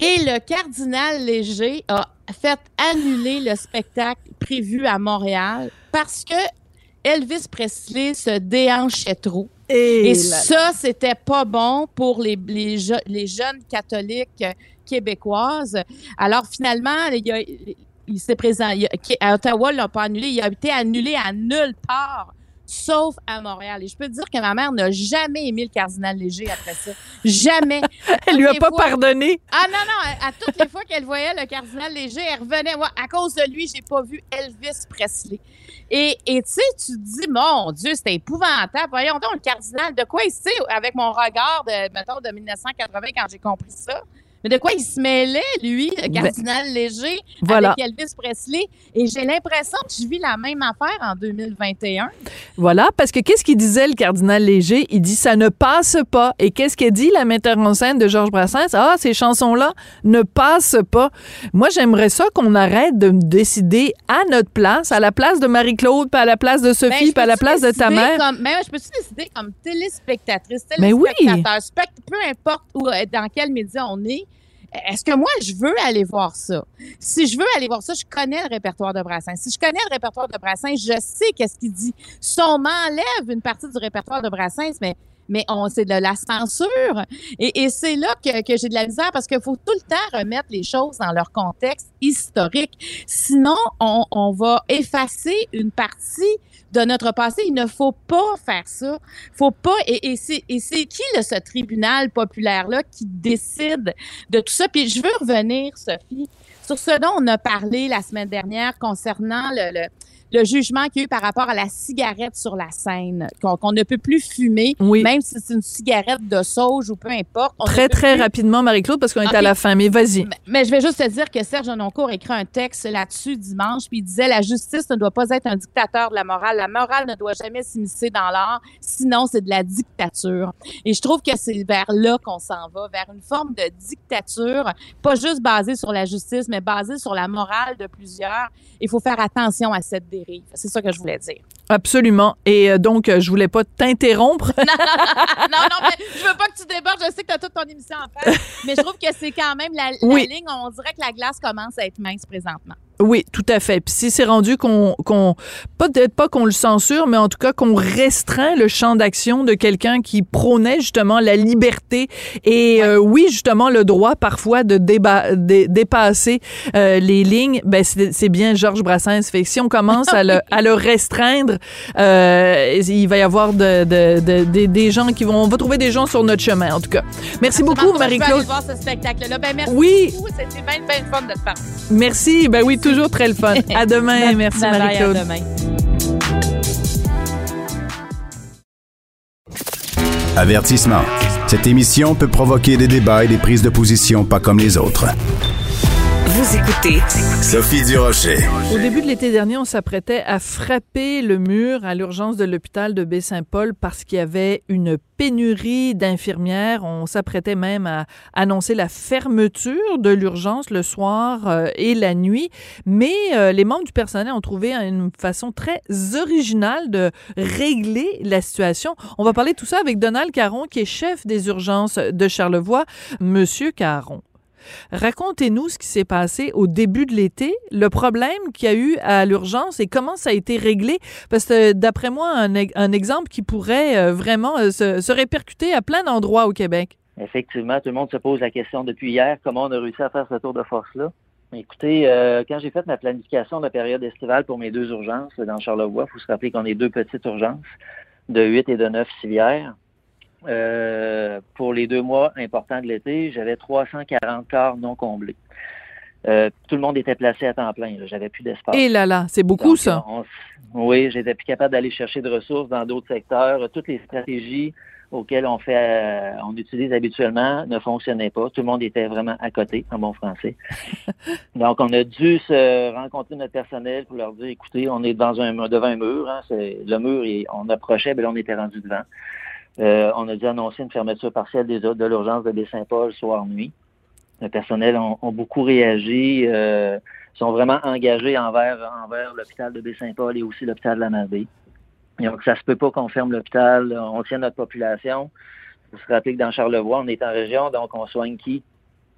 Et le cardinal Léger a fait annuler le spectacle prévu à Montréal parce que Elvis Presley se déhanchait trop. Et, ça, c'était pas bon pour les, les, je- les jeunes catholiques québécoises. Alors, finalement, il, a- il s'est présent. il a- à Ottawa, il l'a pas annulé. Il a été annulé à nulle part, sauf à Montréal. Et je peux te dire que ma mère n'a jamais aimé le cardinal Léger après ça. Jamais. elle lui a pas fois- pardonné. Ah non, non, à, à toutes les fois qu'elle voyait le cardinal Léger, elle revenait. Ouais, à cause de lui, j'ai pas vu Elvis Presley. Et et tu sais, tu te dis, mon Dieu, c'était épouvantable. Voyons donc, le cardinal, de quoi il sait, avec mon regard, de, mettons, de 1980, quand j'ai compris ça, mais de quoi il se mêlait, lui, le cardinal Léger, Ben, Voilà. avec Elvis Presley? Et j'ai l'impression que je vis la même affaire en 2021. Voilà, parce que qu'est-ce qu'il disait le cardinal Léger? Il dit ça ne passe pas. Et qu'est-ce qu'il dit la metteur en scène de Georges Brassens? Ah, ces chansons-là ne passent pas. Moi, j'aimerais ça qu'on arrête de décider à notre place, à la place de Marie-Claude, puis à la place de Ben, Sophie, je puis à la place de ta mère. Comme, ben, je peux-tu décider comme téléspectatrice, Mais oui. téléspectateur, spect- peu importe où, euh, dans quel média on est, est-ce que moi, je veux aller voir ça? Si je veux aller voir ça, je connais le répertoire de Brassens. Si je connais le répertoire de Brassens, je sais qu'est-ce qu'il dit. Si on m'enlève une partie du répertoire de Brassens, mais mais on c'est de la censure. Et, c'est là que, que j'ai de la misère parce qu'il faut tout le temps remettre les choses dans leur contexte historique. Sinon, on, va effacer une partie de notre passé. Il ne faut pas faire ça. Faut pas. Et, et c'est qui là, ce tribunal populaire là qui décide de tout ça? Puis je veux revenir, Sophie, sur ce dont on a parlé la semaine dernière concernant le le jugement qu'il y a eu par rapport à la cigarette sur la scène, qu'on ne peut plus fumer, Oui. même si c'est une cigarette de sauge ou peu importe. on Très, très plus- rapidement, Marie-Claude, parce qu'on est à la fin, mais vas-y. Mais- Mais je vais juste te dire que Serge Noncourt a écrit un texte là-dessus dimanche, puis il disait la justice ne doit pas être un dictateur de la morale. La morale ne doit jamais s'immiscer dans l'art, sinon c'est de la dictature. Et je trouve que c'est vers là qu'on s'en va, vers une forme de dictature, pas juste basée sur la justice, mais basée sur la morale de plusieurs. Il faut faire attention à cette dérive. C'est ça que je voulais dire. Absolument. Et euh, donc, euh, je voulais pas t'interrompre. non, non, mais je veux pas que tu débordes. Je sais que tu as toute ton émission en face, mais je trouve que c'est quand même la, la Oui. ligne. On dirait que la glace commence à être mince présentement. Oui, tout à fait. Puis si c'est rendu qu'on, qu'on peut-être pas qu'on le censure, mais en tout cas qu'on restreint le champ d'action de quelqu'un qui prônait justement la liberté et euh, oui, justement le droit parfois de déba- dé- dépasser euh, les lignes, ben c'est, c'est bien Georges Brassens. Fait que si on commence à le, à le restreindre, euh, il va y avoir de, de- de- des- gens qui vont, on va trouver des gens sur notre chemin en tout cas. Merci beaucoup, Absolument, Marie-Claude. voir ce spectacle-là. Ben, merci Oui. beaucoup. C'était bien, bien fun de te parler. Merci. Ben oui, toujours très le fun. À demain. Merci, Marie-Claude. À demain. Avertissement. Cette émission peut provoquer des débats et des prises de position pas comme les autres. Vous écoutez Sophie Durocher. Au début de l'été dernier, on s'apprêtait à frapper le mur à l'urgence de l'hôpital de Baie-Saint-Paul parce qu'il y avait une pénurie d'infirmières. On s'apprêtait même à annoncer la fermeture de l'urgence le soir euh, et la nuit. Mais euh, les membres du personnel ont trouvé une façon très originale de régler la situation. On va parler de tout ça avec Donald Caron, qui est chef des urgences de Charlevoix. Monsieur Caron. Racontez-nous ce qui s'est passé au début de l'été, le problème qu'il y a eu à l'urgence et comment ça a été réglé. Parce que d'après moi, un, exemple qui pourrait euh, vraiment euh, se, se répercuter à plein d'endroits au Québec. Effectivement, tout le monde se pose la question depuis hier, comment on a réussi à faire ce tour de force-là? Écoutez, euh, quand j'ai fait ma planification de la période estivale pour mes deux urgences dans Charlevoix, il faut se rappeler qu'on est deux petites urgences de 8 et de 9 civières. Euh, pour les deux mois importants de l'été, j'avais 340 corps non comblés. Euh, tout le monde était placé à temps plein. J'avais plus d'espace. Et là là, c'est beaucoup Donc, ça. on- oui, j'étais plus capable d'aller chercher de ressources dans d'autres secteurs. Toutes les stratégies auxquelles on fait, euh, on utilise habituellement ne fonctionnaient pas. Tout le monde était vraiment à côté, en bon français. Donc, on a dû se rencontrer notre personnel pour leur dire, écoutez, on est dans un, devant un mur. Hein, le mur, et on approchait, mais là, on était rendu devant. Euh, on a dû annoncer une fermeture partielle de l'urgence de Baie-Saint-Paul soir-nuit. Le personnel ont beaucoup réagi, euh, sont vraiment engagés envers, envers l'hôpital de Baie-Saint-Paul et aussi l'hôpital de la Malbaie. Donc, ça se peut pas qu'on ferme l'hôpital, on tient notre population. Il faut se que dans Charlevoix, on est en région, donc on soigne qui?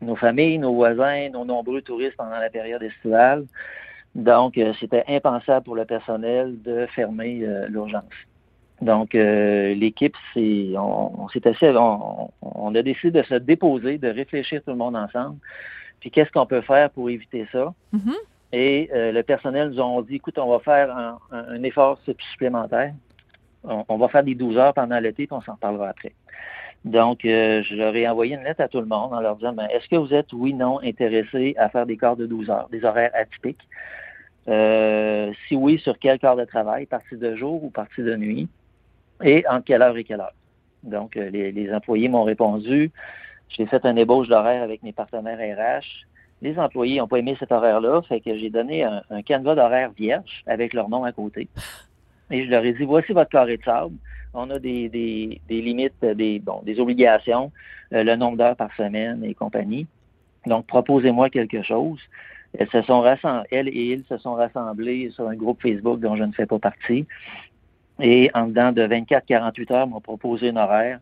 Nos familles, nos voisins, nos nombreux touristes pendant la période estivale. Donc, euh, c'était impensable pour le personnel de fermer euh, l'urgence. Donc, euh, l'équipe, c'est, on, on s'est assis, on, on a décidé de se déposer, de réfléchir tout le monde ensemble. Puis, qu'est-ce qu'on peut faire pour éviter ça? Mhm. Et euh, le personnel nous ont dit, écoute, on va faire un, un- effort supplémentaire. On, on va faire des 12 heures pendant l'été, puis on s'en parlera après. Donc, euh, je leur ai envoyé une lettre à tout le monde en leur disant, ben, est-ce que vous êtes, oui, non, intéressés à faire des quarts de 12 heures, des horaires atypiques? Euh, si oui, sur quel quart de travail, partie de jour ou partie de nuit? Et entre quelle heure et quelle heure? Donc, euh, les, les employés m'ont répondu. J'ai fait un ébauche d'horaire avec mes partenaires RH. Les employés n'ont pas aimé cet horaire-là, fait que j'ai donné un, un canevas d'horaire vierge avec leur nom à côté. Et je leur ai dit, voici votre carré de sable. On a des, des, des limites, des, bon, des obligations, euh, le nombre d'heures par semaine et compagnie. Donc, proposez-moi quelque chose. Elles se sont rassemblées, elles et ils se sont rassemblés sur un groupe Facebook dont je ne fais pas partie. Et en dedans de 24-48 heures, m'ont proposé un horaire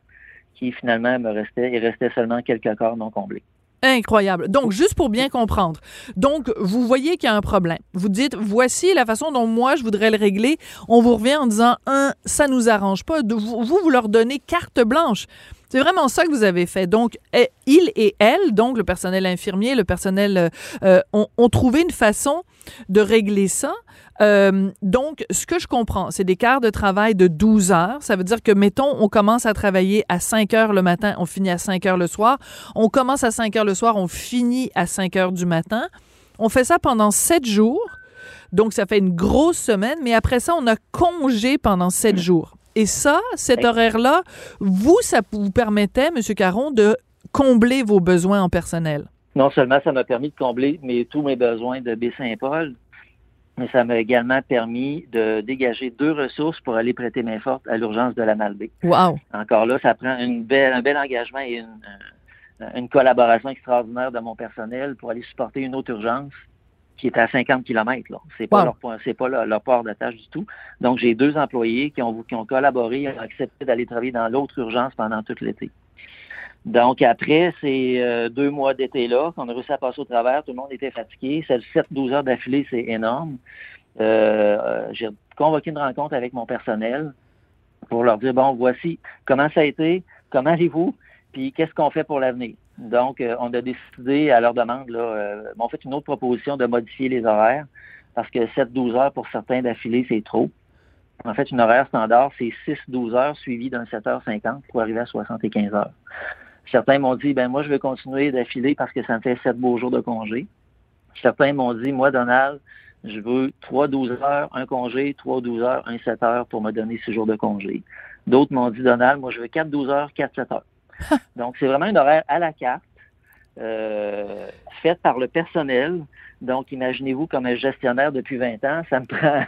qui finalement me restait, il restait seulement quelques corps non comblés. Incroyable. Donc, juste pour bien comprendre. Donc, vous voyez qu'il y a un problème. Vous dites, voici la façon dont moi, je voudrais le régler. On vous revient en disant, un, ça nous arrange pas. Vous, vous, vous leur donnez carte blanche. C'est vraiment ça que vous avez fait. Donc, eh, il et elle, donc le personnel infirmier, le personnel, euh, euh, ont, ont trouvé une façon de régler ça. Euh, donc, ce que je comprends, c'est des quarts de travail de 12 heures. Ça veut dire que, mettons, on commence à travailler à 5 heures le matin, on finit à 5 heures le soir. On commence à 5 heures le soir, on finit à 5 heures du matin. On fait ça pendant 7 jours. Donc, ça fait une grosse semaine, mais après ça, on a congé pendant 7 jours. Et ça, cet horaire-là, vous, ça vous permettait, M. Caron, de combler vos besoins en personnel? Non seulement ça m'a permis de combler mes, tous mes besoins de Baie-Saint-Paul, mais ça m'a également permis de dégager deux ressources pour aller prêter main forte à l'urgence de la Malbaie. Wow. Encore là, ça prend une belle, un bel engagement et une, euh, une collaboration extraordinaire de mon personnel pour aller supporter une autre urgence qui est à 50 km. Là. C'est pas, Wow. leur, c'est pas leur, leur port de tâche du tout. Donc, j'ai deux employés qui ont, qui ont collaboré, ont accepté d'aller travailler dans l'autre urgence pendant tout l'été. Donc, après ces euh, deux mois d'été-là, qu'on a réussi à passer au travers, tout le monde était fatigué. C'est 7-12 heures d'affilée, c'est énorme. Euh, euh, j'ai convoqué une rencontre avec mon personnel pour leur dire, bon, voici comment ça a été, comment allez-vous, puis qu'est-ce qu'on fait pour l'avenir? Donc, euh, on a décidé à leur demande, là, euh, on fait une autre proposition de modifier les horaires parce que 7-12 heures pour certains d'affilée, c'est trop. En fait, une horaire standard, c'est 6-12 heures suivi d'un 7h50 pour arriver à 75 heures. Certains m'ont dit, ben moi, je veux continuer d'affiler parce que ça me fait 7 beaux jours de congé. Certains m'ont dit, moi, Donald, je veux 3 12 heures, un congé, 3 12 heures, un 7 heures pour me donner 6 jours de congé. D'autres m'ont dit, Donald, moi, je veux 4 12 heures, 4 7 heures. Donc, c'est vraiment un horaire à la carte, euh, fait par le personnel. Donc, imaginez-vous comme un gestionnaire depuis 20 ans, ça me prend...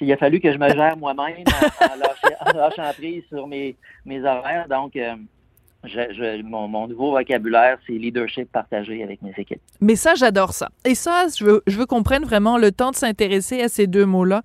Il a fallu que je me gère moi-même en, lâchant prise sur mes, mes horaires. Donc, euh, mon, nouveau vocabulaire, c'est leadership partagé avec mes équipes. Mais ça, j'adore ça. Et ça, je veux, qu'on prenne vraiment le temps de s'intéresser à ces deux mots-là.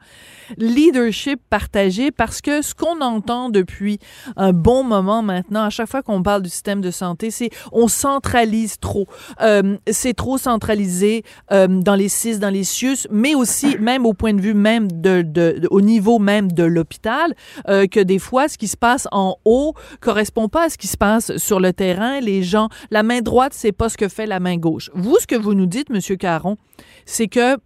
Leadership partagé, parce que ce qu'on entend depuis un bon moment maintenant, à chaque fois qu'on parle du système de santé, c'est on centralise trop. Euh, c'est trop centralisé euh, dans les CIS, dans les CIUS, mais aussi même au point de vue même de au niveau même de l'hôpital, euh, que des fois, ce qui se passe en haut correspond pas à ce qui se passe sur le terrain, les gens, la main droite, c'est pas ce que fait la main gauche. Vous, ce que vous nous dites, Monsieur Caron, c'est que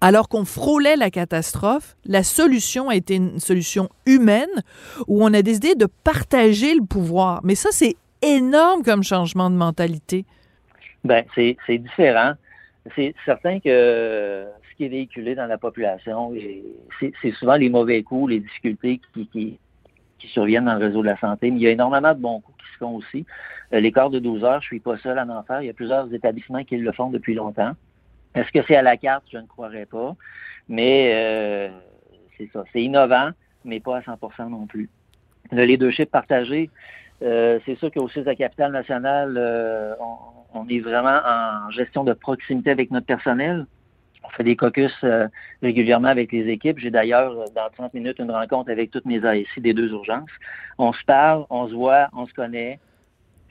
alors qu'on frôlait la catastrophe, la solution a été une solution humaine où on a décidé de partager le pouvoir. Mais ça, c'est énorme comme changement de mentalité. Ben, c'est différent. C'est certain que ce qui est véhiculé dans la population, c'est souvent les mauvais coups, les difficultés qui, qui, qui surviennent dans le réseau de la santé, mais il y a énormément de bons coups qui se font aussi. Euh, corps de 12 heures, je suis pas seul à en faire. Il y a plusieurs établissements qui le font depuis longtemps. Est-ce que c'est à la carte? Je ne croirais pas. Mais euh, c'est ça. C'est innovant, mais pas à 100% non plus. Le leadership partagé, euh, c'est sûr qu'au CIS de la capitale nationale, euh, on, est vraiment en gestion de proximité avec notre personnel. On fait des caucus euh, régulièrement avec les équipes. J'ai d'ailleurs, dans 30 minutes, une rencontre avec toutes mes ASI des deux urgences. On se parle, on se voit, on se connaît,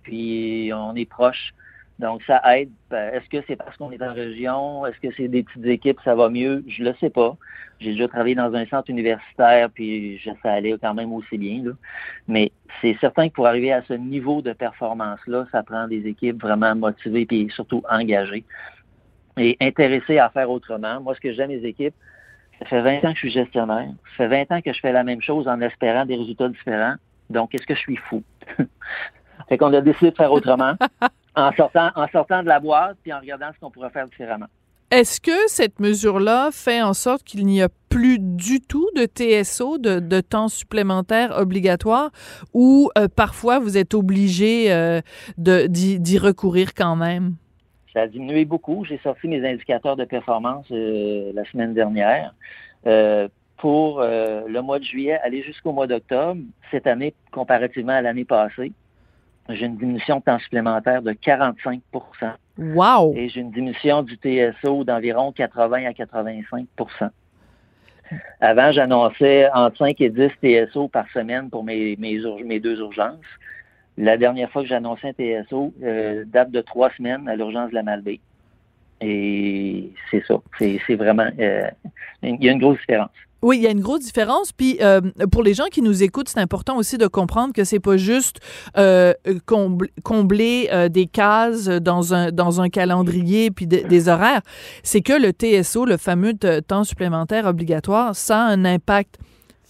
puis on est proche. Donc, ça aide. Est-ce que c'est parce qu'on est en région? Est-ce que c'est des petites équipes, ça va mieux? Je le sais pas. J'ai déjà travaillé dans un centre universitaire, puis ça allait quand même aussi bien. Là. Mais c'est certain que pour arriver à ce niveau de performance-là, ça prend des équipes vraiment motivées et surtout engagées et intéressées à faire autrement. Moi, ce que j'aime les équipes, ça fait 20 ans que je suis gestionnaire. Ça fait 20 ans que je fais la même chose en espérant des résultats différents. Donc, est-ce que je suis fou? fait qu'on a décidé de faire autrement en sortant, en sortant de la boîte puis en regardant ce qu'on pourrait faire différemment. Est-ce que cette mesure-là fait en sorte qu'il n'y a plus du tout de TSO, de, de temps supplémentaire obligatoire, ou euh, parfois vous êtes obligé euh, d'y recourir quand même? Ça a diminué beaucoup. J'ai sorti mes indicateurs de performance euh, la semaine dernière. Euh, pour le mois de juillet, aller jusqu'au mois d'octobre, cette année, comparativement à l'année passée, j'ai une diminution de temps supplémentaire de 45% Wow! Et j'ai une diminution du TSO d'environ 80 à 85% Avant, j'annonçais entre 5 et 10 TSO par semaine pour mes, mes, mes deux urgences. La dernière fois que j'ai annoncé un TSO, euh, date de trois semaines à l'urgence de la Malbaie. Et c'est ça. C'est vraiment. Euh, il y a une grosse différence. Oui, il y a une grosse différence. Puis euh, pour les gens qui nous écoutent, c'est important aussi de comprendre que c'est pas juste euh, combler, des cases dans un dans un calendrier puis des horaires. C'est que le TSO, le fameux temps supplémentaire obligatoire, ça a un impact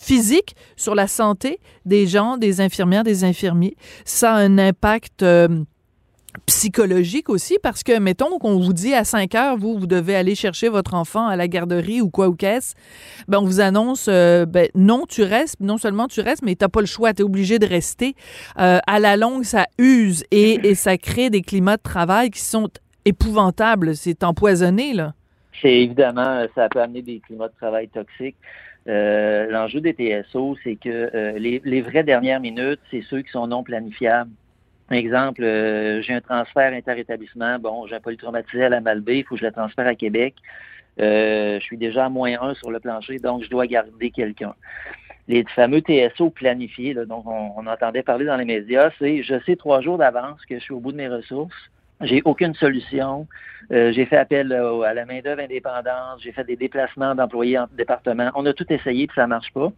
physique sur la santé des gens, des infirmières, des infirmiers. Ça a un impact psychologique aussi parce que mettons qu'on vous dit à 5 heures vous vous devez aller chercher votre enfant à la garderie ou quoi ou qu'est-ce ben on vous annonce euh, ben non tu restes non seulement tu restes mais t'as pas le choix tu es obligé de rester. Euh, à la longue ça use et, et ça crée des climats de travail qui sont épouvantables. C'est empoisonné là. C'est évidemment ça peut amener des climats de travail toxiques euh, l'enjeu des TSO c'est que les, les vraies dernières minutes c'est ceux qui sont non planifiables Exemple, euh, j'ai un transfert interétablissement. Bon, j'ai un polytraumatisé à la Malbaie, il faut que je le transfère à Québec. Euh, je suis déjà à moins un sur le plancher, donc je dois garder quelqu'un. Les fameux TSO planifiés, dont on, entendait parler dans les médias, c'est je sais trois jours d'avance que je suis au bout de mes ressources. J'ai aucune solution. Euh, j'ai fait appel à la main-d'œuvre indépendante. J'ai fait des déplacements d'employés en département. On a tout essayé puis ça marche pas.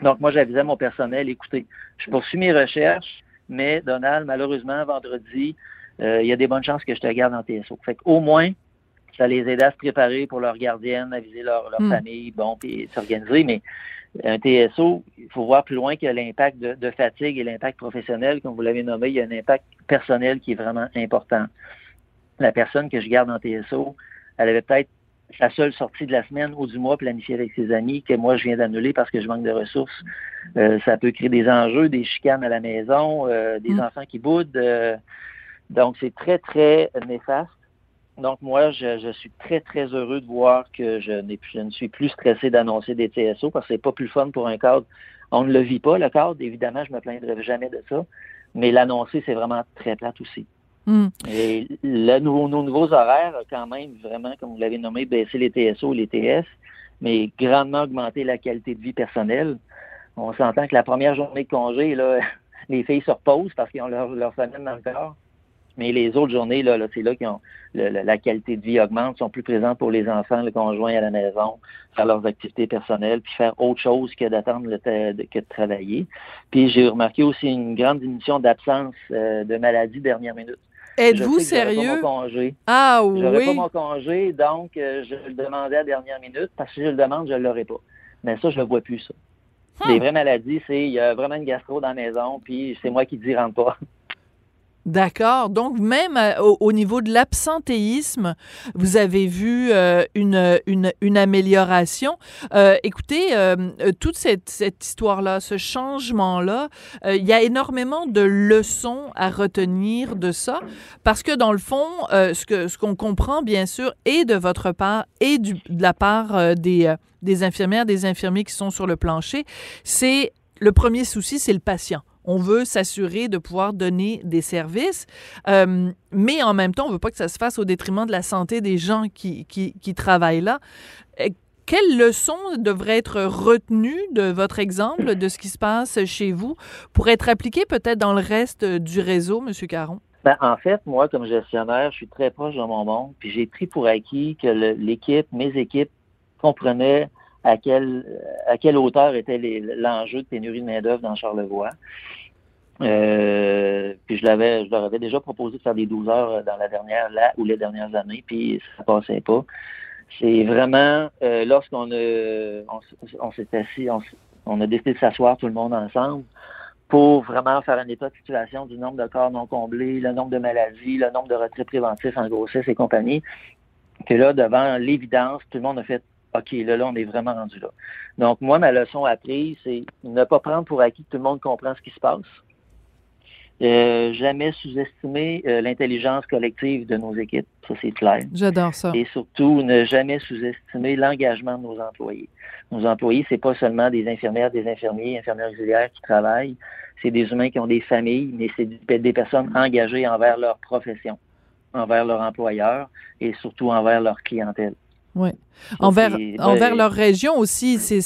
Donc, moi, j'avisais mon personnel, écoutez, je poursuis mes recherches. Mais Donald, malheureusement, vendredi, euh, il y a des bonnes chances que je te garde en TSO. Fait qu'au moins, ça les aide à se préparer pour leur gardienne, à viser leur, leur hmm. famille, bon, puis s'organiser. Mais un TSO, il faut voir plus loin que l'impact de, de, fatigue et l'impact professionnel, comme vous l'avez nommé, il y a un impact personnel qui est vraiment important. La personne que je garde en TSO, elle avait peut-être la seule sortie de la semaine ou du mois planifiée avec ses amis que moi je viens d'annuler parce que je manque de ressources. Euh, ça peut créer des enjeux, des chicanes à la maison, euh, des mm. enfants qui boudent. Euh, donc c'est très, très néfaste. Donc moi, je, suis très, très heureux de voir que je, je ne suis plus stressé d'annoncer des TSO parce que c'est pas plus fun pour un cadre. On ne le vit pas, le cadre. Évidemment, je me plaindrai jamais de ça. Mais l'annoncer, c'est vraiment très plate aussi. Hmm. Et le nos nouveaux horaires, quand même, vraiment, comme vous l'avez nommé, baisser les TSO, les TS, mais grandement augmenter la qualité de vie personnelle. On s'entend que la première journée de congé, là, les filles se reposent parce qu'ils ont leur, leur semaine dans le corps. Mais les autres journées, là, c'est là qu'ils ont la qualité de vie augmente, sont plus présentes pour les enfants, le conjoint à la maison, faire leurs activités personnelles, puis faire autre chose que d'attendre que de travailler. Puis j'ai remarqué aussi une grande diminution d'absence euh, de maladies dernière minute. Êtes-vous sérieux? Pas mon congé. Ah oui. J'aurais pas mon congé, donc euh, je le demandais à la dernière minute, parce que si je le demande, je ne l'aurai pas. Mais ça, je ne vois plus, ça. Les hmm. vraies maladies, c'est il y a vraiment une gastro dans la maison, puis c'est moi qui dis rentre pas. D'accord. Donc, même euh, au, niveau de l'absentéisme, vous avez vu euh, une, une, amélioration. Euh, écoutez, toute cette, cette histoire-là, ce changement-là, il y a énormément de leçons à retenir de ça, parce que dans le fond, ce que ce qu'on comprend, bien sûr, et de votre part et de la part des, des infirmières, des infirmiers qui sont sur le plancher, c'est le premier souci, c'est le patient on veut s'assurer de pouvoir donner des services, euh, mais en même temps, on veut pas que ça se fasse au détriment de la santé des gens qui, qui, travaillent là. Euh, quelles leçons devraient être retenues de votre exemple, de ce qui se passe chez vous, pour être appliquées peut-être dans le reste du réseau, M. Caron? Ben, en fait, moi, comme gestionnaire, je suis très proche de mon monde, puis j'ai pris pour acquis que l'équipe, mes équipes, comprenaient à quelle, à quelle hauteur était l'enjeu de pénurie de main-d'œuvre dans Charlevoix. Euh, puis je l'avais, je leur avais déjà proposé de faire des 12 heures dans la dernière, là ou les dernières années, puis ça passait pas. C'est vraiment euh, lorsqu'on a, on, s'est assis, on, a décidé de s'asseoir tout le monde ensemble pour vraiment faire un état de situation du nombre de corps non comblés, le nombre de maladies, le nombre de retraits préventifs en grossesse et compagnie, que là, devant l'évidence, tout le monde a fait OK, là, là, on est vraiment rendu là. Donc, moi, ma leçon apprise, c'est ne pas prendre pour acquis que tout le monde comprend ce qui se passe. Euh, jamais sous-estimer euh, l'intelligence collective de nos équipes. Ça, c'est clair. J'adore ça. Et surtout, ne jamais sous-estimer l'engagement de nos employés. Nos employés, c'est pas seulement des infirmières, des infirmiers, infirmières auxiliaires qui travaillent. C'est des humains qui ont des familles, mais c'est des personnes engagées envers leur profession, envers leur employeur et surtout envers leur clientèle. Oui. Envers, envers leur région aussi, c'est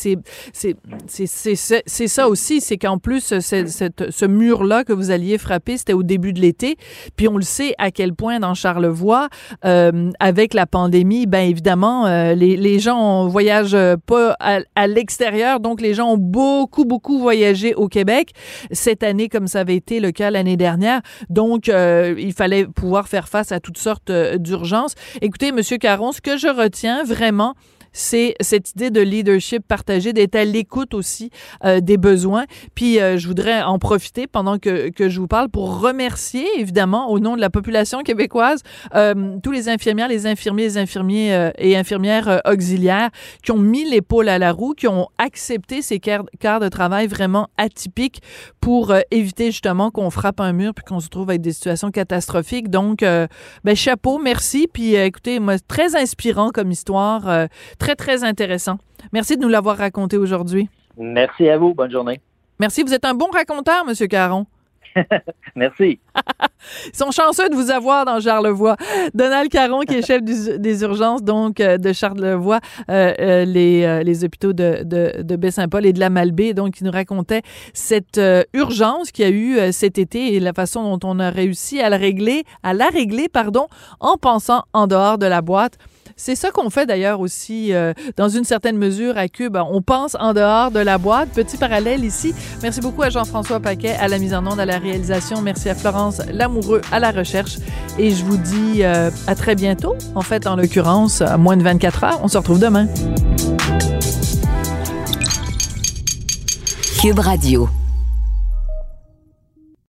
ça aussi, c'est qu'en plus, ce mur-là que vous alliez frapper, c'était au début de l'été, puis on le sait à quel point dans Charlevoix, euh, avec la pandémie, ben évidemment, euh, les, les, gens voyagent pas à, à l'extérieur, donc les gens ont beaucoup, beaucoup voyagé au Québec cette année, comme ça avait été le cas l'année dernière, donc euh, il fallait pouvoir faire face à toutes sortes d'urgences. Écoutez, Monsieur Caron, ce que je retiens vraiment, finalement c'est cette idée de leadership partagé, d'être à l'écoute aussi euh, des besoins. Puis euh, je voudrais en profiter pendant que, que je vous parle pour remercier, évidemment, au nom de la population québécoise, euh, tous les infirmières, les infirmiers, les infirmiers et infirmières auxiliaires qui ont mis l'épaule à la roue, qui ont accepté ces quarts, de travail vraiment atypiques pour éviter justement qu'on frappe un mur puis qu'on se trouve avec des situations catastrophiques. Donc, ben, chapeau, merci. Puis écoutez, moi, très inspirant comme histoire Très, très intéressant. Merci de nous l'avoir raconté aujourd'hui. Merci à vous. Bonne journée. Merci. Vous êtes un bon raconteur, Monsieur Caron. Merci. Ils sont chanceux de vous avoir dans Charlevoix. Donald Caron, qui est chef des urgences donc euh, de Charlevoix, euh, euh, les, les, hôpitaux de, de, de Baie-Saint-Paul et de la Malbaie, donc il nous racontait cette urgence qu'il y a eu cet été et la façon dont on a réussi à la régler, à la régler, pardon, en pensant en dehors de la boîte. C'est ça qu'on fait d'ailleurs aussi euh, dans une certaine mesure à Cube. On pense en dehors de la boîte. Petit parallèle ici. Merci beaucoup à Jean-François Paquet à la mise en onde, à la réalisation. Merci à Florence Lamoureux à la recherche. Et je vous dis euh, à très bientôt. En fait, en l'occurrence, à moins de 24 heures. On se retrouve demain. Cube Radio.